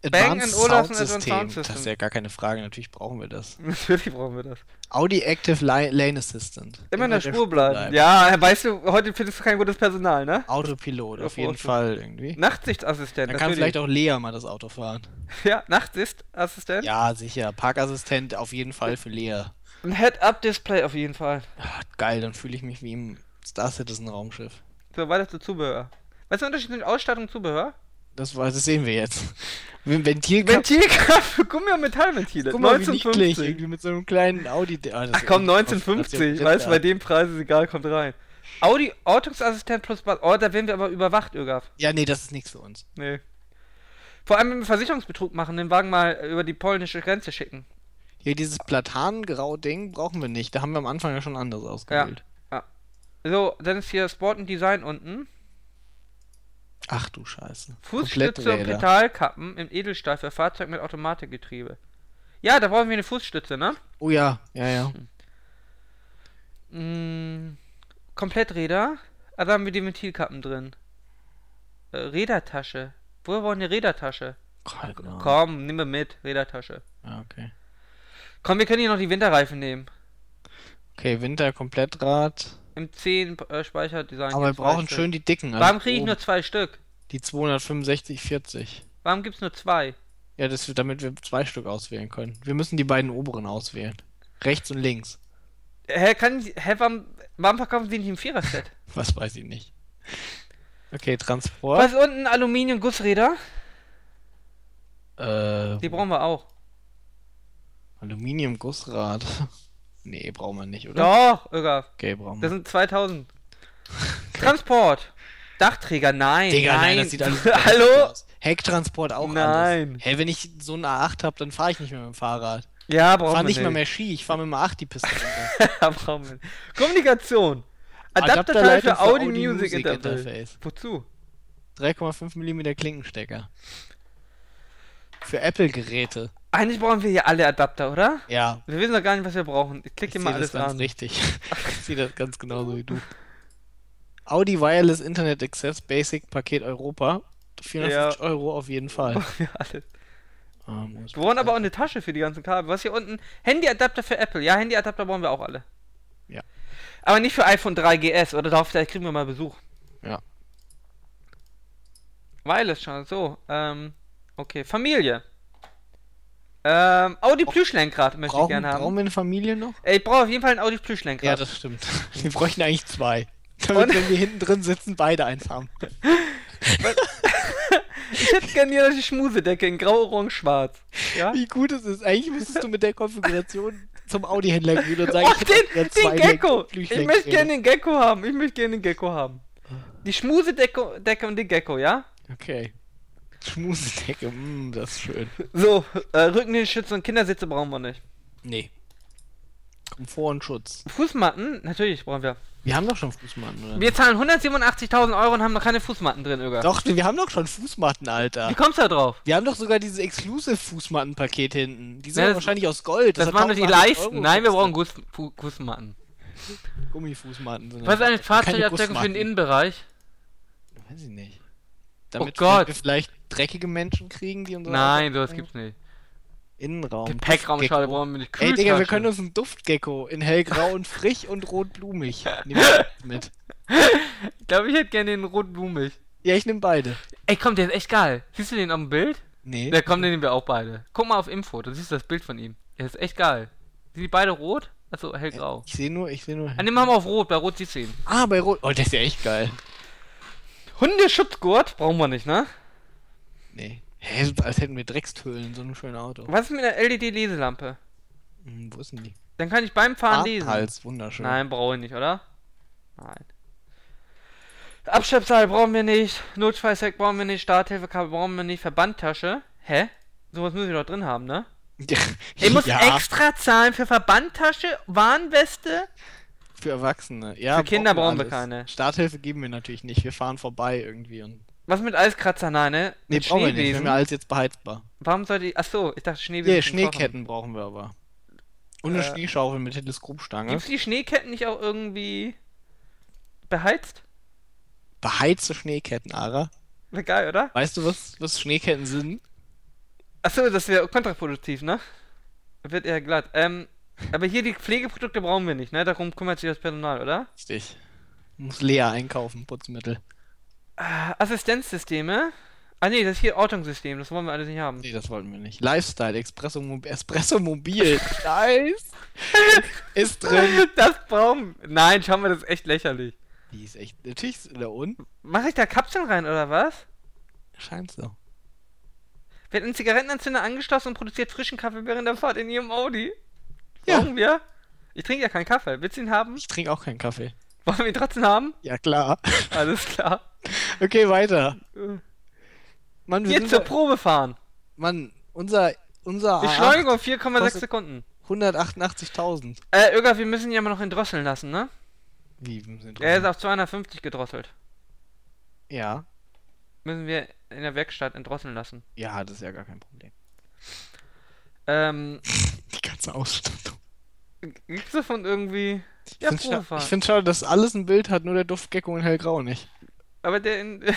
Bang Advanced Olufsen Sound System. Das ist ja gar keine Frage, natürlich brauchen wir das. natürlich brauchen wir das. Audi Active Li Lane Assistant. Immer in der Spur bleiben. Ja, weißt du, heute findest du kein gutes Personal, ne? Autopilot, auf Ja, jeden Vorschub. Fall irgendwie. Nachtsichtassistent, Dann kann natürlich. vielleicht auch Lea mal das Auto fahren. Ja, Nachtsichtassistent. Ja, sicher. Parkassistent auf jeden Fall für Lea. Ein Head-Up-Display auf jeden Fall. Ah, geil, dann fühle ich mich wie im Star Citizen Raumschiff. So, weiter zu Zubehör. Was ist der Unterschied zwischen Ausstattung und Zubehör? Das, war- das sehen wir jetzt. Ein Ventil Ventilkraft für Gummi- und Metallventile. Guck mal, wie niedlich, 1950. irgendwie mit so einem kleinen Audi. Ah, Ach komm, ist- 1950. das- Weißt du, bei dem Preis ist egal, kommt rein. Audi Ortungsassistent plus Bad. Oh, da werden wir aber überwacht, Ögaf. Ja, nee, das ist nichts für uns. Nee. Vor allem, wenn wir Versicherungsbetrug machen, den Wagen mal über die polnische Grenze schicken. Hier dieses Platanengrau-Ding brauchen wir nicht. Da haben wir am Anfang ja schon anderes ausgewählt. So, dann ist hier Sport und Design unten. Ach du Scheiße. Fußstütze und. Pedalkappen im Edelstahl für Fahrzeug mit Automatikgetriebe. Ja, da brauchen wir eine Fußstütze, ne? Oh ja, ja, ja. Mm, Kompletträder. Also haben wir die Ventilkappen drin. Äh, Rädertasche. Woher wollen eine Rädertasche? Ahnung. Komm, nimm wir mit. Rädertasche. Ja, okay. Komm, wir können hier noch die Winterreifen nehmen. Okay, Winter Komplettrad. Im 10 äh, Speicherdesign. Aber wir brauchen schön die dicken. also Warum kriege ich nur zwei Stück? Die 265, 40. Warum gibt's nur zwei? Ja, das, damit wir zwei Stück auswählen können. Wir müssen die beiden oberen auswählen. Rechts und links. Hä, kann ich, hä, warum, warum verkaufen sie nicht im Vierer-Set? Was weiß ich nicht. Okay, Transport. Was unten? Aluminium-Gussräder? Äh, Die brauchen wir auch. Aluminium-Gussrad. Nee, brauchen wir nicht, oder? Doch, Irga. Okay, brauchen Das wir. sind 2000. Transport. Dachträger, nein. Digga, nein, nein, das sieht alles Hallo? aus. Hecktransport auch Nein. alles. Hä, wenn ich so einen A8 habe, dann fahre ich nicht mehr mit dem Fahrrad. Ja, Ich brauchen fahre wir nicht nicht. mal mehr Ski, ich fahre mit dem A8 die Piste runter. Kommunikation. Adapterteil für Audi, Music, Interface. Wozu? 3,5 mm Klinkenstecker. Für Apple-Geräte. Eigentlich brauchen wir hier alle Adapter, oder? Ja. Wir wissen doch gar nicht, was wir brauchen. Ich klicke Ich mal sehe das alles ganz an. richtig. ich sehe das ganz genauso wie du. Audi Wireless Internet Access Basic Paket Europa. 450 Euro auf jeden Fall. Ja, alles. Ähm, Wir brauchen aber auch eine Tasche für die ganzen Kabel. Was hier unten? Handyadapter für Apple. Ja, Handyadapter brauchen wir auch alle. Ja. Aber nicht für iPhone 3GS oder darauf vielleicht kriegen wir mal Besuch. Ja. Wireless schon. So, ähm, okay. Familie. Ähm, Audi Plüschlenkrad möchte ich brauchen, gerne haben. brauchen wir eine Familie noch? Ich brauche auf jeden Fall ein Audi Plüschlenkrad. Ja, das stimmt. Wir bräuchten eigentlich zwei. Damit, Und- wenn wir hinten drin sitzen, beide eins haben. ich hätte gerne hier die Schmusedecke in grau, orange, schwarz. Ja? Wie gut es ist. Eigentlich müsstest du mit der Konfiguration zum Audi-Händler gehen und sagen, Oh, ich den, den Gecko! Ich möchte gerne den Gecko haben. Ich möchte gerne den Gecko haben. Die Schmusedecke Decke und den Gecko, ja? Okay. Schmusedecke, mm, das ist schön. So, äh, Rückenschütze und Kindersitze brauchen wir nicht. Nee. Komfort und Schutz. Fußmatten, natürlich brauchen wir. Wir haben doch schon Fußmatten, oder? Wir zahlen 187.000 Euro und haben noch keine Fußmatten drin, Öger. doch, wir haben doch schon Fußmatten, Alter. Wie kommst du da drauf? Wir haben doch sogar dieses Exclusive-Fußmattenpaket hinten. Die sind Ja, doch das- wahrscheinlich aus Gold. Das, hat waren doch die 1800 Leisten. Euro Nein, wir brauchen. Guss, Fu Fußmatten. Gummifußmatten. Sind Was ist das. eine Fahrzeugabdeckung für den Gussmatten. Innenbereich? Weiß ich nicht. Damit Gott. wir vielleicht dreckige Menschen kriegen, die unsere Nein, sowas gibt's nicht. Innenraum. Gepäckraumschale brauchen wir nicht. Ey, Digga, wir können uns einen Duftgecko in hellgrau und frisch und rotblumig nehmen mit. Ich glaube, ich hätte gerne den rotblumig. Ja, ich nehme beide. Ey, komm, der ist echt geil. Siehst du den dem Bild? Nee. Der kommt, den nehmen wir auch beide. Guck mal auf Info, du siehst das Bild von ihm. Der ist echt geil. Sind die beide rot? Achso, hellgrau. Ich sehe nur, ich sehe nur. Ah, den machen wir auf rot, bei rot siehst du ihn. Ah, bei Rot. Oh, der ist ja echt geil. Hundeschutzgurt brauchen wir nicht, ne? Nee. Hä, als hätten wir Dreckshöhlen, so ein schönes Auto. Was ist mit der LED-Leselampe? Hm, wo ist denn die? Dann kann ich beim Fahren lesen. Hals, wunderschön. Nein, brauche ich nicht, oder? Nein. Abschleppseil brauchen wir nicht. Notfallsack brauchen wir nicht. Starthilfekabel brauchen wir nicht. Verbandtasche. Hä? Sowas müssen wir doch drin haben, ne? Ich muss ja, extra zahlen für Verbandtasche, Warnweste. für Erwachsene. Ja, Für Kinder brauchen wir alles. keine. Starthilfe geben wir natürlich nicht. Wir fahren vorbei irgendwie und. Was mit Eiskratzer? Nein, ne? Nee, Mit brauchen wir nicht. Wir haben ja alles jetzt beheizbar. Warum soll die. Achso, ich dachte Schneebesen. Kochen. Schneeketten brauchen wir aber. Und eine Äh, Schneeschaufel mit Teleskopstange. Gibt's die Schneeketten nicht auch irgendwie beheizt? Beheizte Schneeketten, Ara. Wäre geil, oder? Weißt du, was, was Schneeketten sind? Achso, das wäre kontraproduktiv, ne? Wird eher glatt. Ähm, aber hier die Pflegeprodukte brauchen wir nicht, ne? Darum kümmert sich das Personal, oder? Richtig. Muss leer einkaufen, Putzmittel. Assistenzsysteme. Ah nee, das ist hier Ortungssystem, das wollen wir alles nicht haben. Nee, das wollten wir nicht. Lifestyle, Espresso, Mob Espresso Mobil. nice. ist drin. Das brauchen Nein, schau mal, das ist echt lächerlich. Die ist echt. Natürlich ist da unten. Mach ich da Kapseln rein, oder was? Scheint so. Wird ein Zigarettenanzünder angeschlossen und produziert frischen Kaffee während der Fahrt in ihrem Audi? Ja. Brauchen wir? Ich trinke ja keinen Kaffee. Willst du ihn haben? Ich trinke auch keinen Kaffee. Wollen wir ihn trotzdem haben? Ja, klar. Alles klar. Okay, weiter. Mann, wir Jetzt sind zur Probe fahren. Mann, unser, unser A8, Beschleunigung 4,6 kostet- Sekunden. 188.000. Äh, Irga, wir müssen ihn ja mal noch entdrosseln lassen, ne? Wie Er ist auf 250 gedrosselt. Ja. Müssen wir in der Werkstatt entdrosseln lassen. Ja, das ist ja gar kein Problem. Ähm, Die ganze Ausstattung. gibt's davon irgendwie. Ja, ich finde find schade, dass alles ein Bild hat, nur der Duftgecko in hellgrau nicht. Aber der in.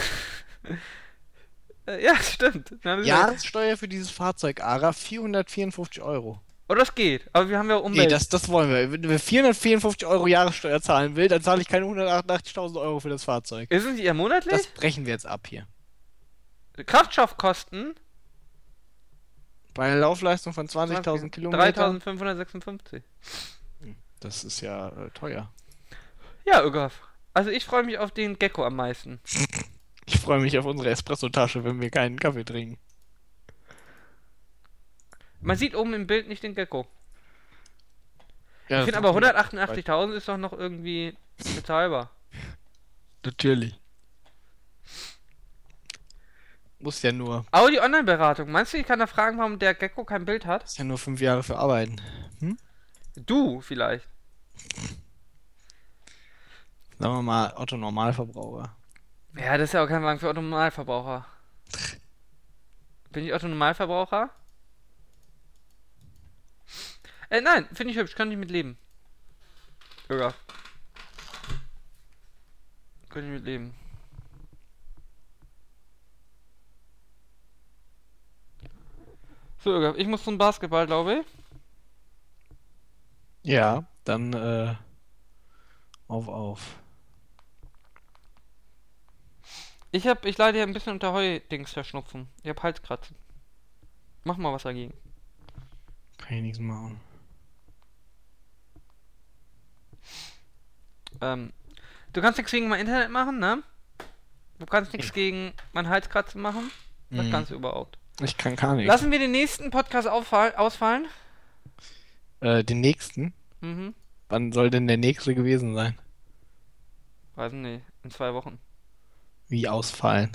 Äh, ja, stimmt. Jahressteuer für dieses Fahrzeug, Ara, 454 Euro. Oh, das geht. Aber wir haben ja Nee, Umwelt. das, das wollen wir. Wenn wir 454 Euro Jahressteuer zahlen will, dann zahle ich keine 188.000 Euro für das Fahrzeug. Ist es eher monatlich? Das brechen wir jetzt ab hier. Kraftstoffkosten Bei einer Laufleistung von 20.000 Kilometern. 3556. Das ist ja äh, teuer. Ja, Ögaf. Also ich freue mich auf den Gecko am meisten. Ich freue mich auf unsere Espresso-Tasche, wenn wir keinen Kaffee trinken. Man sieht oben im Bild nicht den Gecko. Ja, Ich finde aber 188.000 ist doch noch irgendwie bezahlbar. Natürlich. Muss ja nur. Audi Online-Beratung. Meinst du, ich kann da fragen, warum der Gecko kein Bild hat? Ist ja nur fünf Jahre für Arbeiten. Du vielleicht. Sagen wir mal Otto Normalverbraucher. Ja, das ist ja auch kein Wagen für Otto Normalverbraucher. Bin ich Otto Normalverbraucher? Äh, nein, finde ich hübsch, kann ich mit leben. Ja. Kann ich mit leben. So, ich muss zum Basketball, glaube ich. Ja, dann äh, auf auf. Ich hab, ich leide hier ein bisschen unter Heudings verschnupfen. Ich hab Halskratzen. Mach mal was dagegen. Kann ich nichts machen. Ähm, du kannst nichts gegen mein Internet machen, ne? Du kannst nichts Ja. gegen mein Halskratzen machen. Was Mhm. kannst du überhaupt? Ich kann gar nichts. Lassen wir den nächsten Podcast ausfallen? Äh, den nächsten. Mhm. Wann soll denn der nächste gewesen sein? Weiß nicht, in zwei Wochen. Wie ausfallen?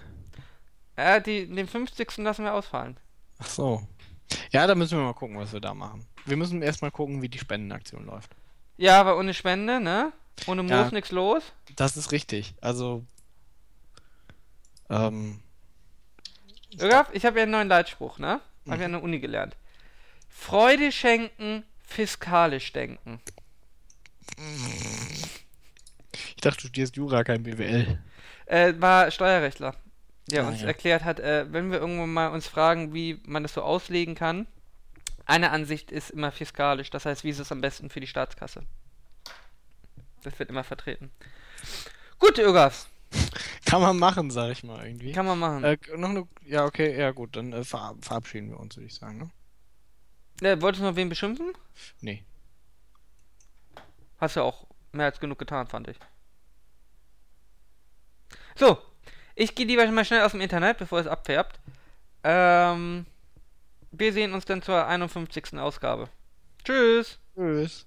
Äh, die, den 50. lassen wir ausfallen. Ach so. Ja, da müssen wir mal gucken, was wir da machen. Wir müssen erstmal gucken, wie die Spendenaktion läuft. Ja, aber ohne Spende, ne? Ohne Moos Ja. nix los. Das ist richtig. Also. Ähm. Irgaf, ich habe ja einen neuen Leitspruch, ne? Hab Mhm. ja an der Uni gelernt. Freude schenken, fiskalisch denken. Ich dachte, du studierst Jura, kein BWL. Äh, war Steuerrechtler, der Ah, uns ja. erklärt hat, äh, wenn wir irgendwann mal uns fragen, wie man das so auslegen kann, eine Ansicht ist immer fiskalisch, das heißt, wie ist es am besten für die Staatskasse? Das wird immer vertreten. Gut, Irgas, Kann man machen, sag ich mal irgendwie. kann man machen. Äh, noch eine. Ja, okay, ja gut, dann äh, ver verabschieden wir uns, würde ich sagen, ne? Äh, wolltest du noch wen beschimpfen? Nee. Hast ja auch mehr als genug getan, fand ich. So, ich gehe lieber mal schnell aus dem Internet, bevor es abfärbt. Ähm, wir sehen uns dann zur 51. Ausgabe. Tschüss! Tschüss.